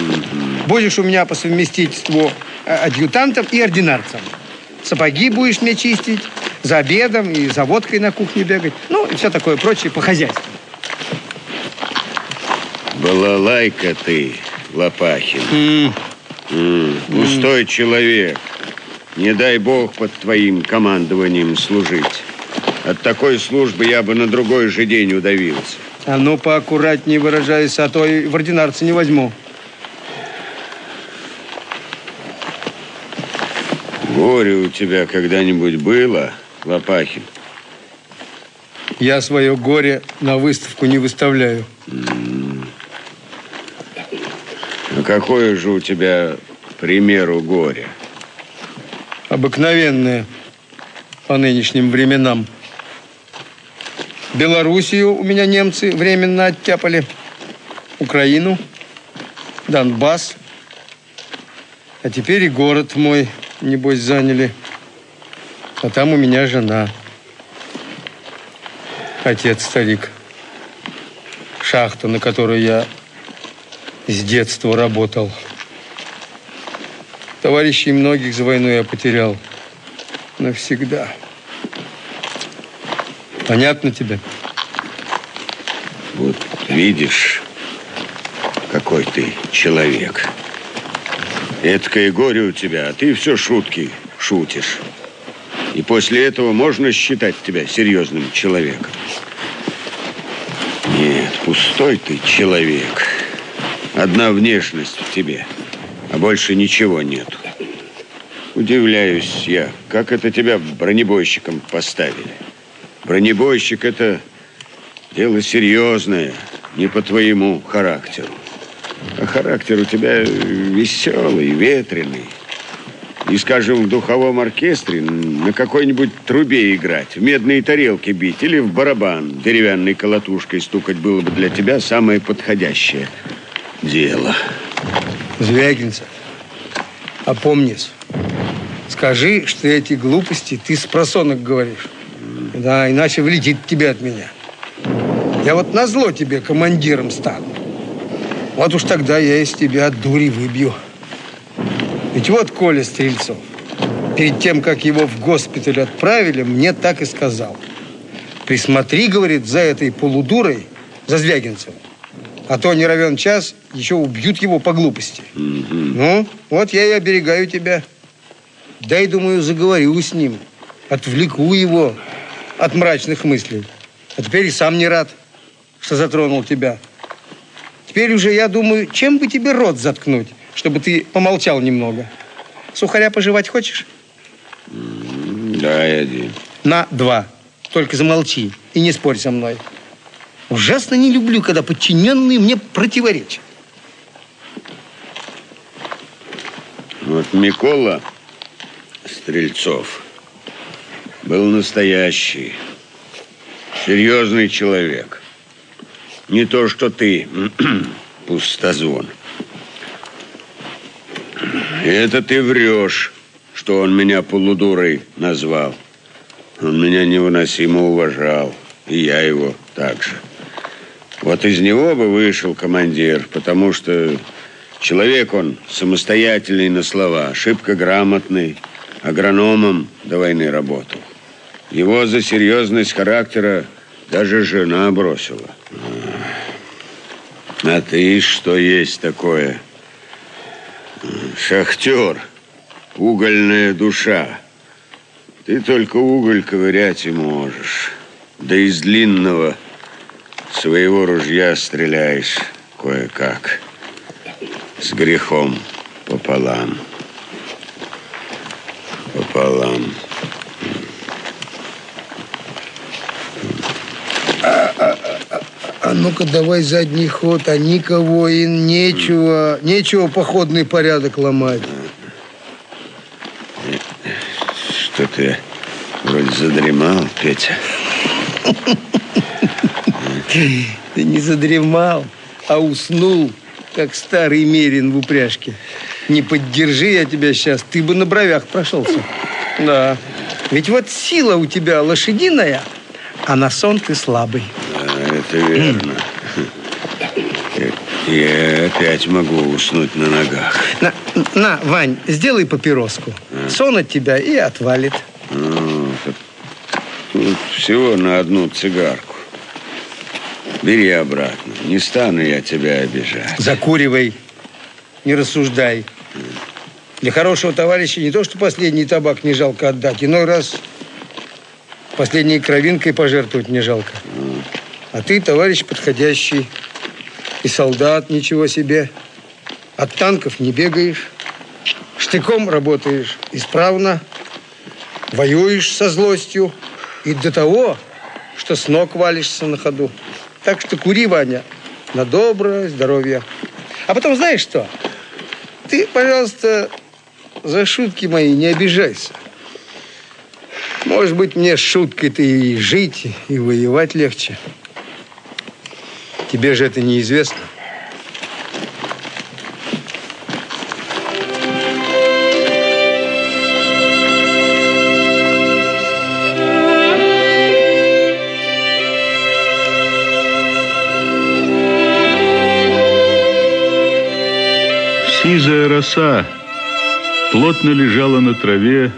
Speaker 4: Будешь у меня по совместительству э, адъютантом и ординарцем. Сапоги будешь мне чистить, за обедом и за водкой на кухне бегать. Ну, и все такое прочее по хозяйству.
Speaker 5: балалайка ты, Лопахин. М, Пустой человек. Не дай бог под твоим командованием служить. От такой службы я бы на другой же день удавился.
Speaker 4: А ну, поаккуратнее выражайся, а то и в ординарце не возьму.
Speaker 5: Горе у тебя когда-нибудь было, Лопахин?
Speaker 4: Я свое горе на выставку не выставляю.
Speaker 5: А какое же у тебя, к примеру, горе?
Speaker 4: Обыкновенное по нынешним временам. Белоруссию у меня немцы временно оттяпали. Украину, Донбасс. А теперь и город мой, небось, заняли. А там у меня жена. Отец старик. Шахта, на которой я с детства работал. Товарищей многих за войну я потерял. Навсегда. Понятно тебе?
Speaker 5: Вот видишь, какой ты человек. Эдкое горе у тебя, а ты все шутки шутишь. И после этого можно считать тебя серьезным человеком. Нет, пустой ты человек. Одна внешность в тебе, а больше ничего нет. Удивляюсь я, как это тебя бронебойщиком поставили. Бронебойщик – это дело серьезное, не по твоему характеру. А характер у тебя веселый, ветреный. И, скажем, в духовом оркестре на какой-нибудь трубе играть, в медные тарелки бить или в барабан деревянной колотушкой стукать было бы для тебя самое подходящее дело.
Speaker 4: Звягинцев, опомнись. Скажи, что эти глупости ты с просонок говоришь. Да, иначе влетит тебе от меня. Я вот назло тебе командиром стану. Вот уж тогда я из тебя дури выбью. Ведь вот Коля Стрельцов, перед тем, как его в госпиталь отправили, мне так и сказал. Присмотри, говорит, за этой полудурой, за Звягинцевым. А то не равен час, еще убьют его по глупости. Ну, вот я и оберегаю тебя. Дай, думаю, заговорю с ним. Отвлеку его от мрачных мыслей. А теперь и сам не рад, что затронул тебя. Теперь уже я думаю, чем бы тебе рот заткнуть, чтобы ты помолчал немного. Сухаря пожевать хочешь?
Speaker 5: Дай один.
Speaker 4: На два. Только замолчи и не спорь со мной. Ужасно не люблю, когда подчиненные мне противоречат.
Speaker 5: Вот Микола Стрельцов был настоящий, серьезный человек. Не то, что ты, (clears throat) пустозвон. Это ты врешь, что он меня полудурой назвал. Он меня невыносимо уважал, и я его также. Вот из него бы вышел командир, потому что человек он самостоятельный на слова, шибко грамотный, агрономом до войны работал. Его за серьезность характера даже жена бросила. А ты что есть такое? Шахтер, угольная душа. Ты только уголь ковырять и можешь. Да из длинного своего ружья стреляешь кое-как. С грехом пополам. Пополам.
Speaker 4: А, а, а, ну-ка давай задний ход, а никого и нечего, нечего походный порядок ломать.
Speaker 5: Что ты вроде задремал, Петя?
Speaker 4: Ты не задремал, а уснул, как старый мерин в упряжке. Не поддержи я тебя сейчас, ты бы на бровях прошелся. Да. Ведь вот сила у тебя лошадиная, а на сон ты слабый.
Speaker 5: Это верно. Я опять могу уснуть на ногах.
Speaker 4: На, на Вань, сделай папироску. Сон от тебя и отвалит.
Speaker 5: Ну, тут всего на одну цигарку. Бери обратно. Не стану я тебя обижать.
Speaker 4: Закуривай. Не рассуждай. Для хорошего товарища не то, что последний табак не жалко отдать. Иной раз последней кровинкой пожертвовать не жалко. А ты, товарищ подходящий. И солдат ничего себе. От танков не бегаешь. Штыком работаешь исправно. Воюешь со злостью. И до того, что с ног валишься на ходу. Так что кури, Ваня, на доброе здоровье. А потом знаешь что? Ты, пожалуйста, за шутки мои не обижайся. Может быть, мне с шуткой-то и жить, и воевать легче. Тебе же это неизвестно.
Speaker 3: Сизая роса плотно лежала на траве,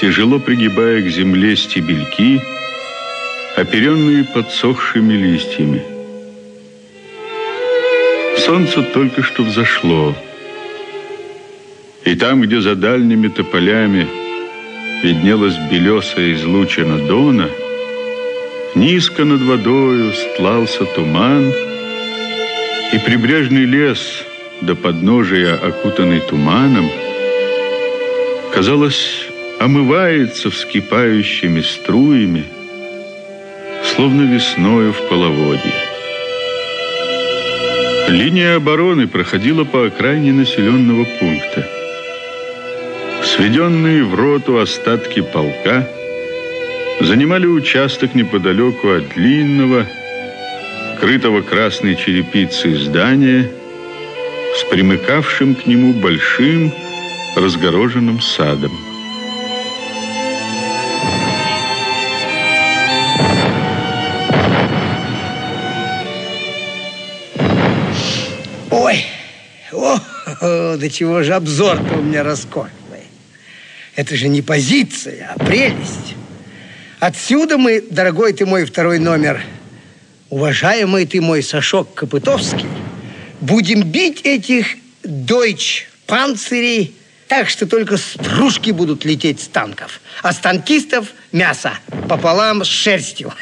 Speaker 3: тяжело пригибая к земле стебельки, оперенные подсохшими листьями. Солнце только что взошло, и там, где за дальними тополями виднелась белесая излучина Дона, низко над водою стлался туман, и прибрежный лес до подножия, окутанный туманом, казалось, омывается вскипающими струями, словно весною в половодье. Линия обороны проходила по окраине населенного пункта. Сведенные в роту остатки полка занимали участок неподалеку от длинного, крытого красной черепицей здания с примыкавшим к нему большим разгороженным садом.
Speaker 4: О, до чего же обзор-то у меня роскошный. Это же не позиция, а прелесть. Отсюда мы, дорогой ты мой второй номер, уважаемый ты мой Сашок Копытовский, будем бить этих дойч панцирей так, что только стружки будут лететь с танков, а с танкистов мясо пополам с шерстью.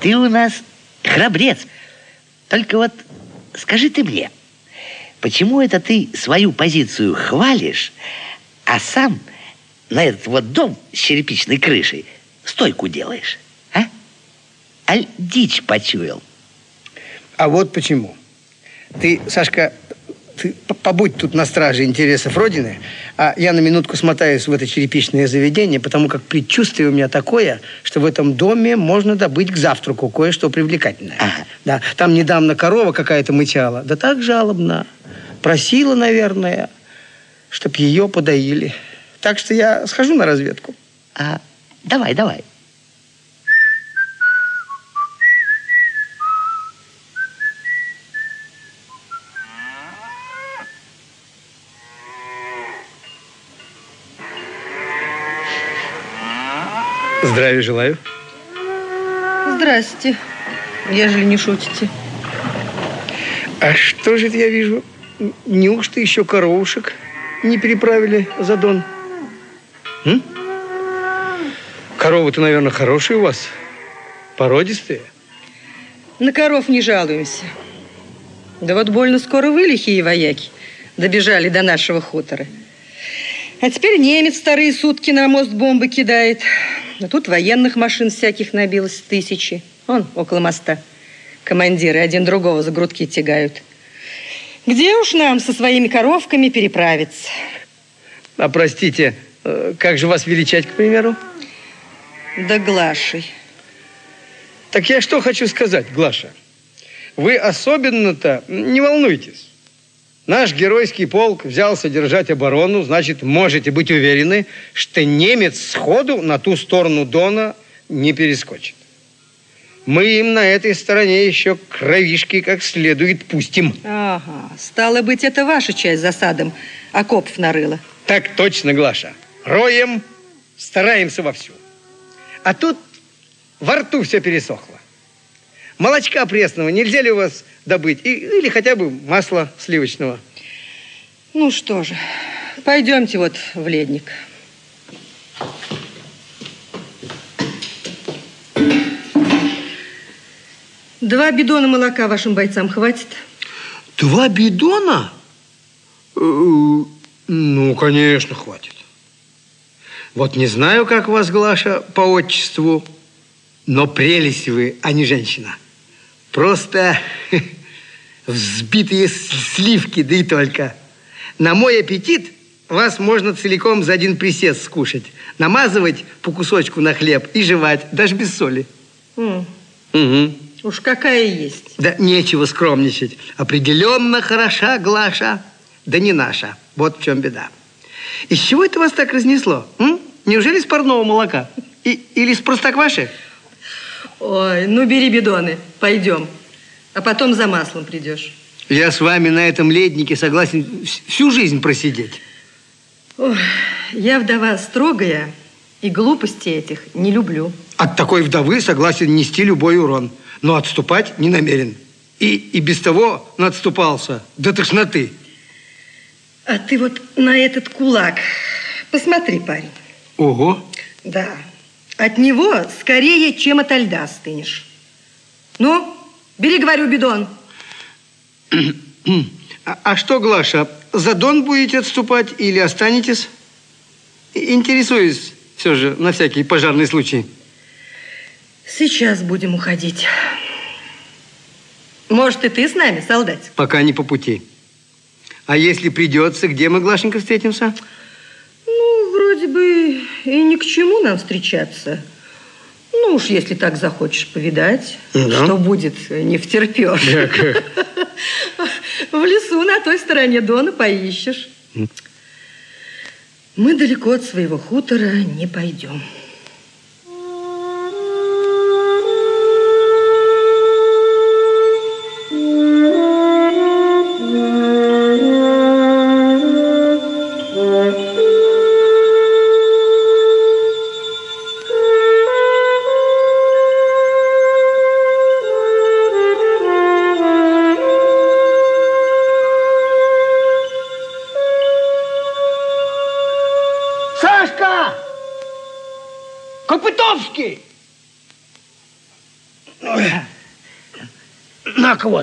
Speaker 7: Ты у нас храбрец. Только вот скажи ты мне,
Speaker 12: почему это ты свою позицию хвалишь, а сам на этот вот дом с черепичной крышей стойку делаешь, а? Аль дичь почуял?
Speaker 4: А вот почему. Ты, Сашка, ты побудь тут на страже интересов Родины, а я на минутку смотаюсь в это черепичное заведение, потому как предчувствие у меня такое, что в этом доме можно добыть к завтраку кое-что привлекательное. Да, там недавно корова какая-то мычала, да так жалобно. Просила, наверное, чтоб ее подоили. Так что я схожу на разведку.
Speaker 12: А, давай, давай.
Speaker 4: Здравия желаю.
Speaker 13: Здрасте, ежели не шутите.
Speaker 4: А что же это я вижу? Неужто еще коровушек не переправили за Дон? М? Коровы-то, наверное, хорошие у вас. Породистые.
Speaker 13: На коров не жалуемся. Да вот больно скоро вы, лихие вояки, добежали до нашего хутора. А теперь немец вторые сутки на мост бомбы кидает. А тут военных машин всяких набилось тысячи. Он около моста. Командиры один другого за грудки тягают. Где уж нам со своими коровками переправиться?
Speaker 4: А простите, э, как же вас величать, к примеру?
Speaker 13: Да Глашей.
Speaker 4: Так я что хочу сказать, Глаша. Вы особенно-то не волнуйтесь. Наш геройский полк взялся держать оборону, значит, можете быть уверены, что немец сходу на ту сторону Дона не перескочит. Мы им на этой стороне еще кровишки как следует пустим.
Speaker 13: Ага, стало быть, это ваша часть засадом окопов нарыла.
Speaker 4: Так точно, Глаша. Роем, стараемся вовсю. А тут во рту все пересохло. Молочка пресного нельзя ли у вас добыть? И- или хотя бы масла сливочного?
Speaker 13: Ну что же, пойдемте вот в ледник. Два бидона молока вашим бойцам хватит?
Speaker 4: Два бидона? Э, Ну, конечно, хватит. Вот не знаю, как вас, Глаша, по отчеству, но прелесть вы, а не женщина. Просто (laughs) взбитые сливки, да и только. На мой аппетит вас можно целиком за один присест скушать. Намазывать по кусочку на хлеб и жевать, даже без соли.
Speaker 13: М,
Speaker 4: Угу.
Speaker 13: уж какая есть.
Speaker 4: Да нечего скромничать. Определенно хороша Глаша, да не наша. Вот в чем беда. Из чего это вас так разнесло? м? Неужели с парного молока? И, или с простокваши?
Speaker 13: Ой, ну бери бидоны, пойдем. А потом за маслом придешь.
Speaker 4: Я с вами на этом леднике согласен вс- всю жизнь просидеть.
Speaker 13: Ой, я вдова строгая и глупости этих не люблю.
Speaker 4: От такой вдовы согласен нести любой урон. Но отступать не намерен. И, и без того отступался до тошноты.
Speaker 13: А ты вот на этот кулак посмотри, парень.
Speaker 4: Ого.
Speaker 13: Да. От него скорее, чем от льда стынешь. Ну, бери, говорю, бидон.
Speaker 4: А, а что, Глаша, за Дон будете отступать или останетесь? Интересуюсь все же на всякий пожарный случай.
Speaker 13: Сейчас будем уходить. Может, и ты с нами, солдатик?
Speaker 4: Пока не по пути. А если придется, где мы, Глашенька, встретимся?
Speaker 13: Ну, вроде бы и ни к чему нам встречаться. Ну уж, если так захочешь повидать,
Speaker 4: Да.
Speaker 13: что будет, не втерпешь. (laughs) В лесу на той стороне Дона поищешь. Мы далеко от своего хутора не пойдем.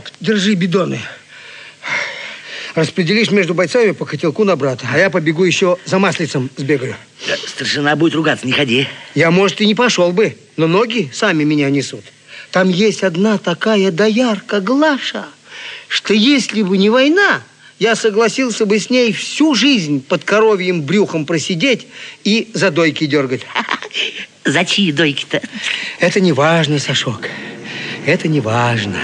Speaker 4: Вот, держи бидоны. Распределишь между бойцами по котелку на брата, а я побегу еще за маслицем сбегаю.
Speaker 12: Старшина будет ругаться, не ходи.
Speaker 4: Я, может, и не пошел бы, но ноги сами меня несут. Там есть одна такая доярка, Глаша, что если бы не война, я согласился бы с ней всю жизнь под коровьим брюхом просидеть и за дойки дергать. (laughs)
Speaker 12: За чьи дойки-то?
Speaker 4: Это не важно, Сашок. Это не важно.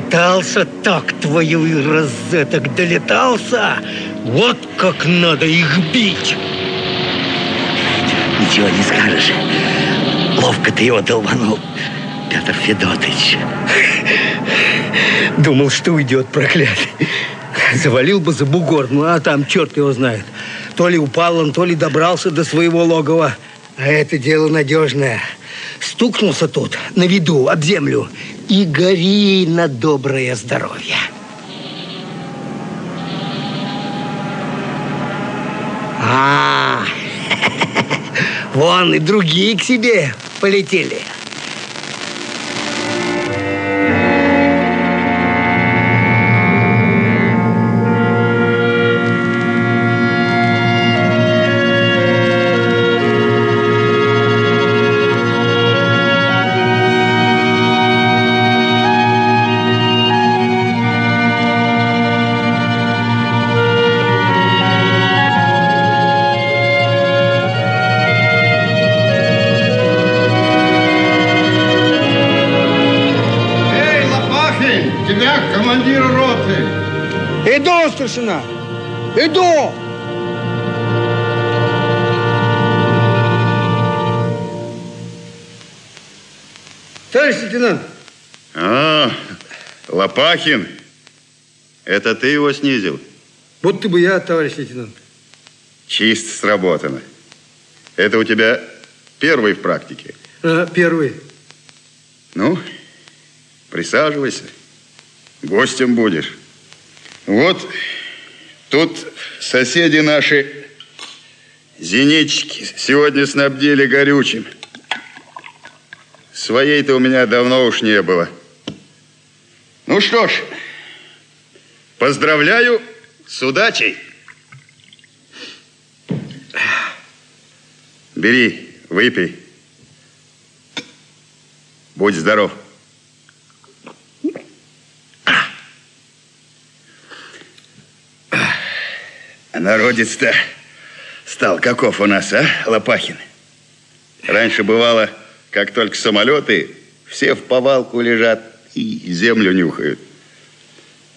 Speaker 4: Долетался так твою и розеток, долетался. Вот как надо их бить.
Speaker 12: Ничего не скажешь. Ловко ты его долбанул, Петр Федотович.
Speaker 4: Думал, что уйдет, проклятый. Завалил бы за бугор, ну а там черт его знает. То ли упал он, то ли добрался до своего логова. А это дело надежное. Стукнулся тут, на виду, об землю. И гори на доброе здоровье. А, (laughs) вон и другие к себе полетели. Старшина! Иду! Товарищ лейтенант,
Speaker 10: А, Лопахин, это ты его снизил?
Speaker 4: будто бы я, товарищ лейтенант.
Speaker 10: Чисто сработано. Это у тебя первый в практике.
Speaker 4: А, первый.
Speaker 10: Ну, присаживайся. Гостем будешь. Вот тут соседи наши зенитчики сегодня снабдили горючим. Своей-то у меня давно уж не было. Ну что ж, поздравляю с удачей. Бери, выпей. Будь здоров. А народец-то стал каков у нас, а, Лопахин? Раньше бывало, как только самолеты, все в повалку лежат и землю нюхают.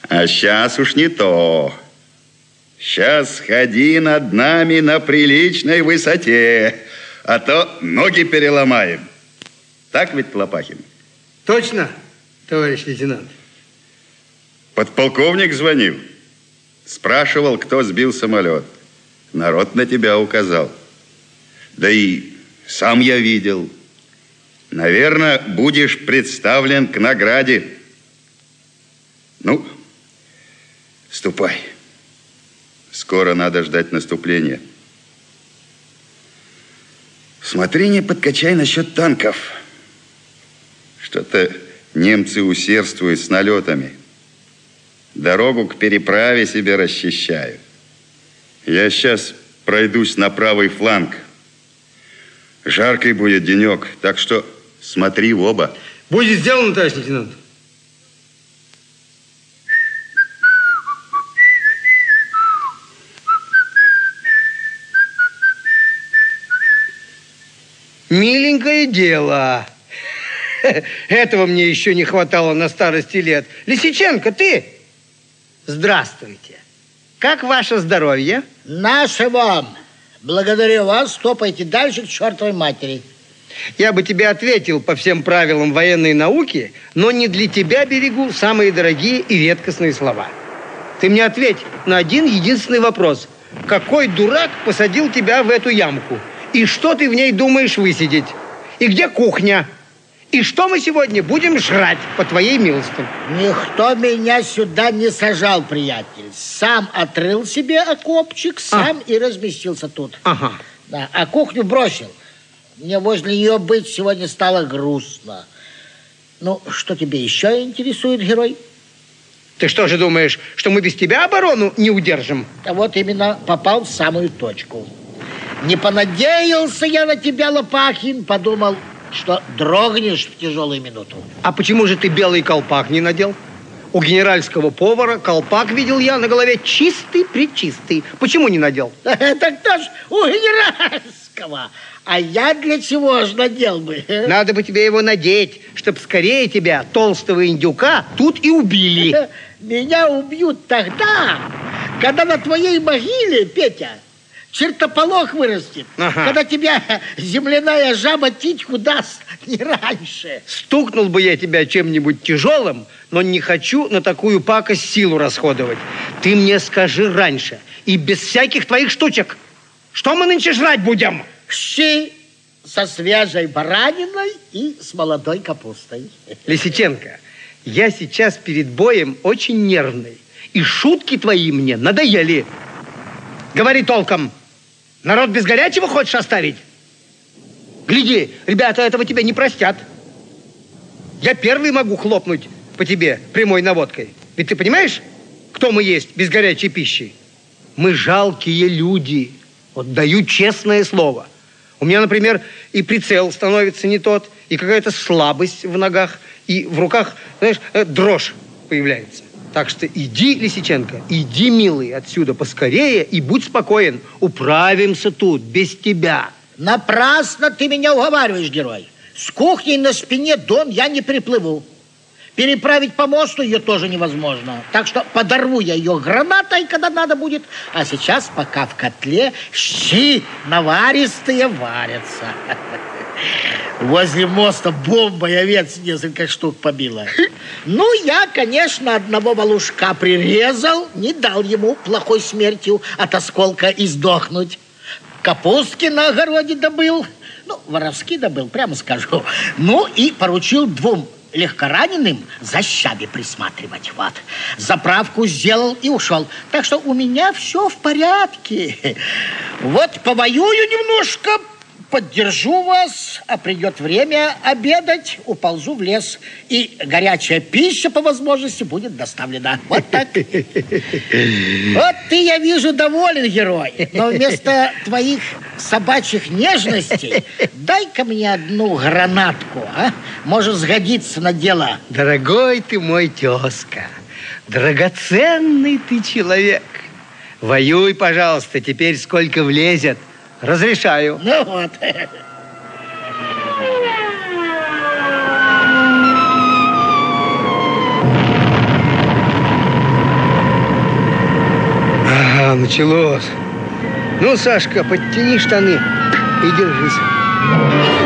Speaker 10: А сейчас уж не то. Сейчас ходи над нами на приличной высоте, а то ноги переломаем. Так ведь, Лопахин?
Speaker 4: Точно, товарищ лейтенант.
Speaker 10: Подполковник звонил.
Speaker 14: Спрашивал, кто сбил самолет. Народ на тебя указал. Да и сам я видел. Наверное, будешь представлен к награде. Ну, ступай. Скоро надо ждать наступления. Смотри, не подкачай насчет танков. Что-то немцы усердствуют с налетами. Дорогу к переправе себе расчищают. Я сейчас пройдусь на правый фланг. Жаркий будет денек, так что смотри в оба.
Speaker 4: Будет сделано, товарищ лейтенант. Миленькое дело. Этого мне еще не хватало на старости лет. Лисиченко, ты? Здравствуйте. Как ваше здоровье?
Speaker 7: Наше вам. Благодарю вас. Стопайте дальше к чертовой матери.
Speaker 4: Я бы тебе ответил по всем правилам военной науки, но не для тебя берегу самые дорогие и редкостные слова. Ты мне ответь на один единственный вопрос. Какой дурак посадил тебя в эту ямку? И что ты в ней думаешь высидеть? И где кухня? И что мы сегодня будем жрать, по твоей милости?
Speaker 7: Никто меня сюда не сажал, приятель. Сам отрыл себе окопчик, сам а. и разместился тут.
Speaker 4: Ага.
Speaker 7: Да, а кухню бросил. Мне возле нее быть сегодня стало грустно. Ну, что тебе еще интересует, герой?
Speaker 4: Ты что же думаешь, что мы без тебя оборону не удержим?
Speaker 7: А вот именно попал в самую точку. Не понадеялся я на тебя, Лопахин, подумал, что дрогнешь в тяжелую минуту.
Speaker 4: А почему же ты белый колпак не надел? У генеральского повара колпак видел я на голове чистый-причистый. Почему не надел? (laughs)
Speaker 7: Это кто ж у генеральского? А я для чего ж надел бы? (laughs)
Speaker 4: Надо бы тебе его надеть, чтобы скорее тебя, толстого индюка, тут и убили. (laughs)
Speaker 7: Меня убьют тогда, когда на твоей могиле, Петя, чертополох вырастет, ага. когда тебя земляная жаба титьку даст (laughs) не раньше.
Speaker 4: Стукнул бы я тебя чем-нибудь тяжелым, но не хочу на такую пакость силу расходовать. Ты мне скажи раньше и без всяких твоих штучек. Что мы нынче жрать будем?
Speaker 7: Щи со свежей бараниной и с молодой капустой. (laughs)
Speaker 4: Лисиченко, я сейчас перед боем очень нервный. И шутки твои мне надоели. Говори толком. Народ без горячего хочешь оставить? Гляди, ребята этого тебя не простят. Я первый могу хлопнуть по тебе прямой наводкой. Ведь ты понимаешь, кто мы есть без горячей пищи? Мы жалкие люди. Вот даю честное слово. У меня, например, и прицел становится не тот, и какая-то слабость в ногах, и в руках, знаешь, э, дрожь появляется. Так что иди, Лисиченко, иди, милый, отсюда поскорее и будь спокоен. Управимся тут без тебя.
Speaker 7: Напрасно ты меня уговариваешь, герой. С кухней на спине дом я не приплыву. Переправить по мосту ее тоже невозможно. Так что подорву я ее гранатой, когда надо будет. А сейчас пока в котле щи наваристые варятся. (laughs) Возле моста бомба и овец несколько штук побила. Ну, я, конечно, одного волушка прирезал, не дал ему плохой смертью от осколка издохнуть. Капустки на огороде добыл, ну, воровски добыл, прямо скажу. Ну, и поручил двум легкораненым за щаби присматривать. Вот. Заправку сделал и ушел. Так что у меня все в порядке. Вот повоюю немножко, поддержу вас, а придет время обедать, уползу в лес. И горячая пища по возможности будет доставлена. Вот так. (laughs) Вот ты, я вижу, доволен, герой. Но вместо твоих собачьих нежностей дай-ка мне одну гранатку, а? Может сгодиться на дело.
Speaker 4: Дорогой ты мой тезка, драгоценный ты человек. Воюй, пожалуйста, теперь сколько влезет. Разрешаю.
Speaker 7: Ну вот.
Speaker 4: Ага, началось. Ну, Сашка, подтяни штаны и держись.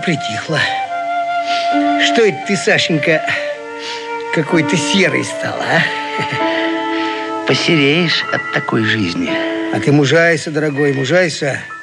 Speaker 4: И притихла. Что это ты, Сашенька, какой-то серый стал, а?
Speaker 12: Посереешь от такой жизни.
Speaker 4: А ты мужайся, дорогой, мужайся. Эй,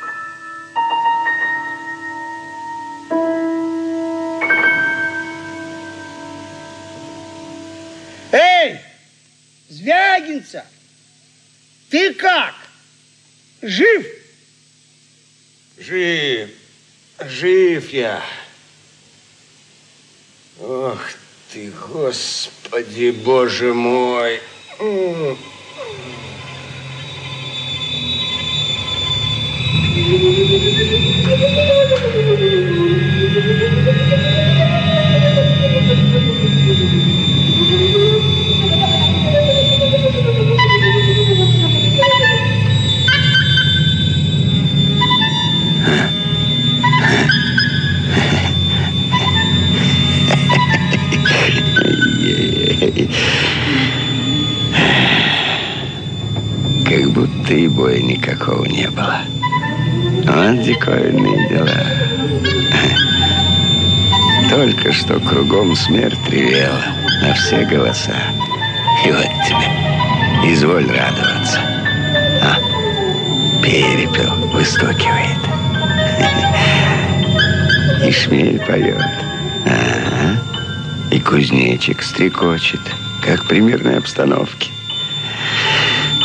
Speaker 5: Диковинные дела. Только что кругом смерть ревела на все голоса. И вот тебе, изволь радоваться. А, перепел выстукивает. И шмель поет. Ага. И кузнечик стрекочет, как примерной обстановке.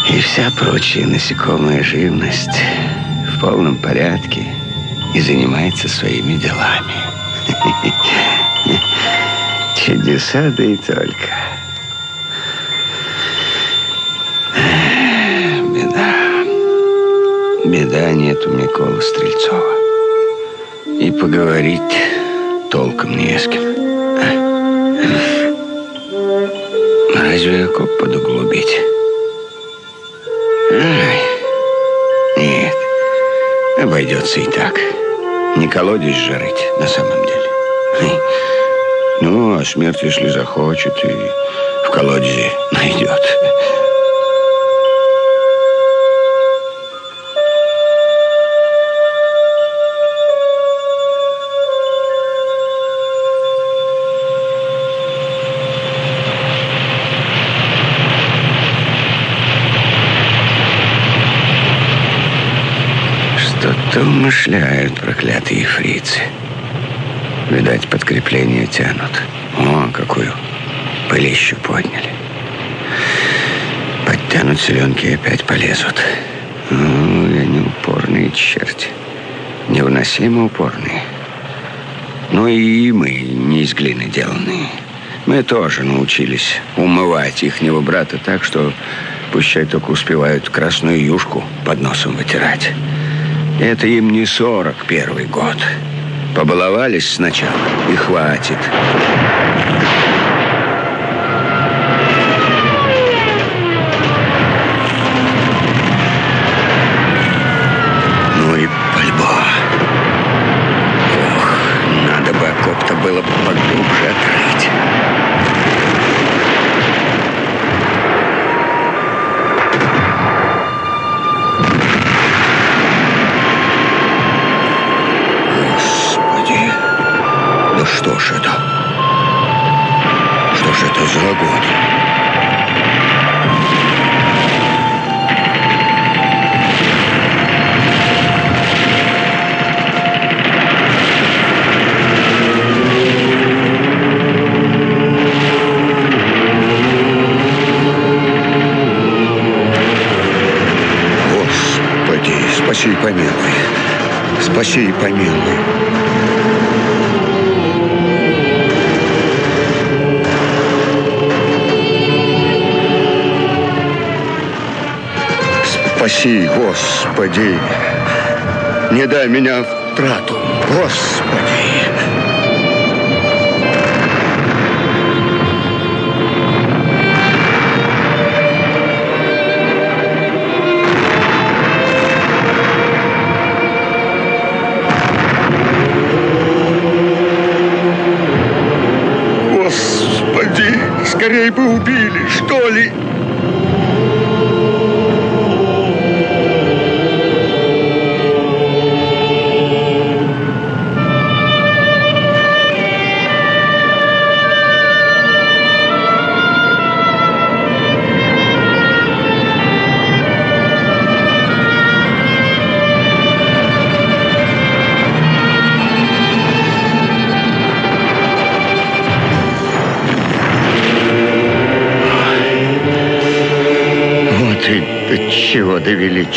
Speaker 5: И вся прочая насекомая живность полном порядке и занимается своими делами. (laughs) Чудеса, да и только. Беда. Беда нет у Микола Стрельцова. И поговорить толком не с кем. Разве окоп подуглубить? Обойдется и так. Не колодец же рыть на самом деле. Хм. Ну, а смерть, если захочет, и в колодезе найдет. Что-то умышляют проклятые фрицы. Видать, подкрепление тянут. О, какую пылищу подняли. Подтянут селенки и опять полезут. Ну, они упорные черти. Невыносимо упорные. Ну и мы не из глины деланные. Мы тоже научились умывать ихнего брата так, что пущай только успевают красную юшку под носом вытирать. Это им не сорок первый год. Побаловались сначала и хватит.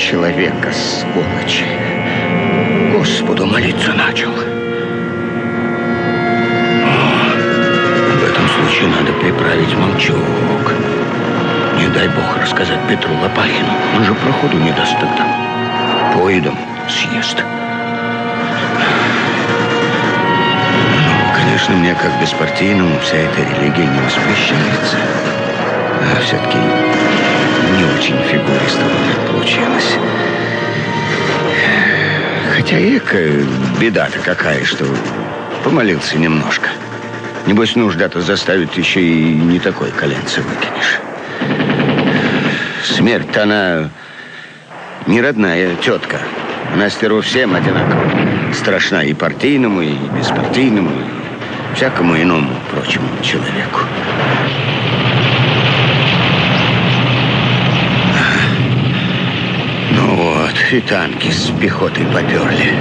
Speaker 5: довели Хотя эка беда-то какая, что помолился немножко. Небось, нужда-то заставит еще и не такой коленце выкинешь. Смерть-то она не родная тетка. Она стеру всем одинаково. Страшна и партийному, и беспартийному, и всякому иному прочему человеку. Ну вот, и танки с пехотой поперли.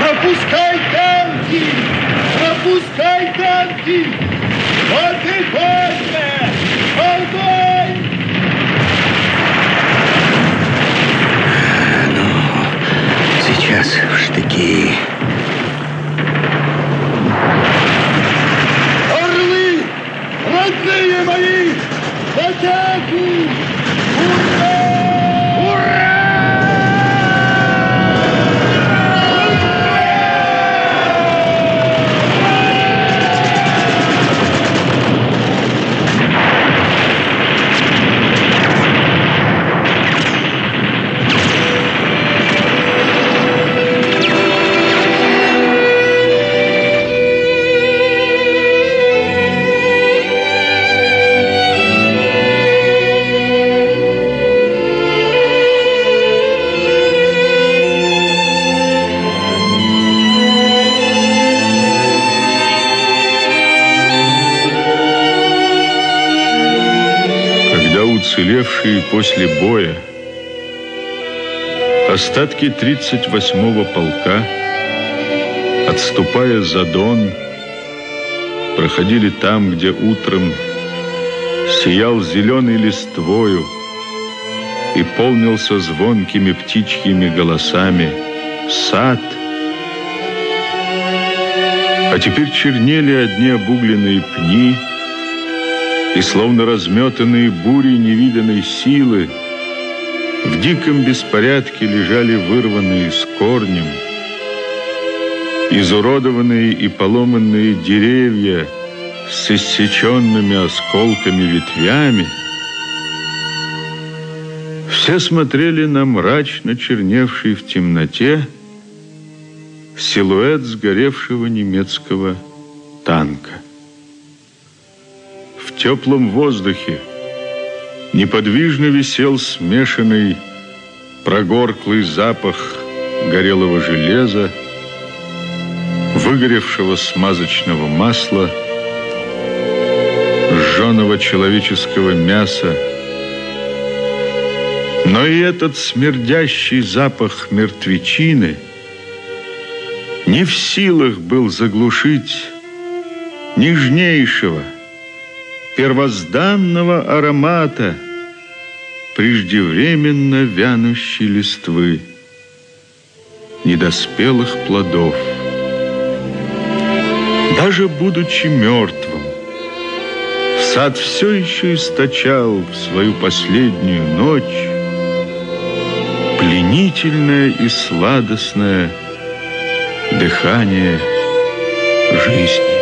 Speaker 10: Пропускай танки! Пропускай танки! Точно! Огонь!
Speaker 5: Сейчас в штыки.
Speaker 10: Орлы! Родные мои! В
Speaker 3: уцелевшие после боя остатки 38-го полка, отступая за Дон, проходили там, где утром сиял зеленой листвою и полнился звонкими птичьими голосами сад, а теперь чернели одни обугленные пни, и словно разметанные бури невиданной силы в диком беспорядке лежали вырванные с корнем, изуродованные и поломанные деревья с иссеченными осколками ветвями. Все смотрели на мрачно черневший в темноте силуэт сгоревшего немецкого танка. Теплом воздухе неподвижно висел смешанный прогорклый запах горелого железа, выгоревшего смазочного масла, жженого человеческого мяса. Но и этот смердящий запах мертвечины не в силах был заглушить нежнейшего, первозданного аромата преждевременно вянущей листвы, недоспелых плодов. Даже будучи мертвым, сад все еще источал в свою последнюю ночь пленительное и сладостное дыхание жизни.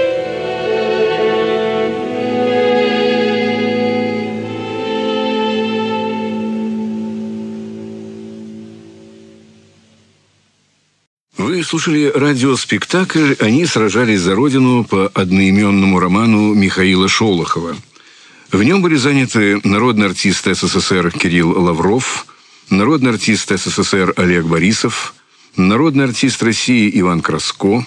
Speaker 2: Слушали радиоспектакль «Они сражались за Родину» по одноименному роману Михаила Шолохова. В нем были заняты народный артист СССР Кирилл Лавров, народный артист СССР Олег Борисов, народный артист России Иван Краско,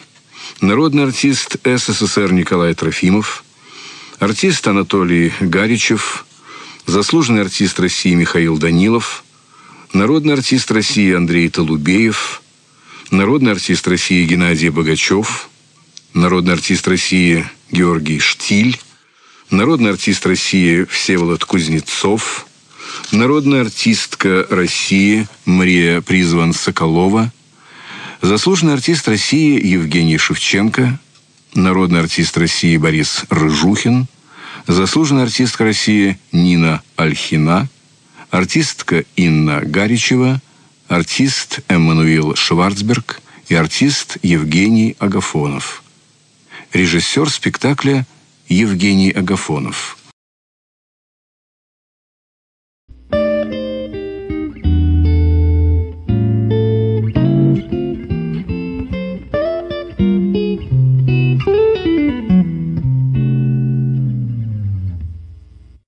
Speaker 2: народный артист СССР Николай Трофимов, артист Анатолий Гаричев, заслуженный артист России Михаил Данилов, народный артист России Андрей Толубеев, народный артист России Геннадий Богачев, народный артист России Георгий Штиль, народный артист России Всеволод Кузнецов, народная артистка России Мария Призван Соколова, заслуженный артист России Евгений Шевченко, народный артист России Борис Рыжухин, заслуженная артистка России Нина Альхина, артистка Инна Гаричева, артист Эммануил Шварцберг и артист Евгений Агафонов. Режиссер спектакля Евгений Агафонов –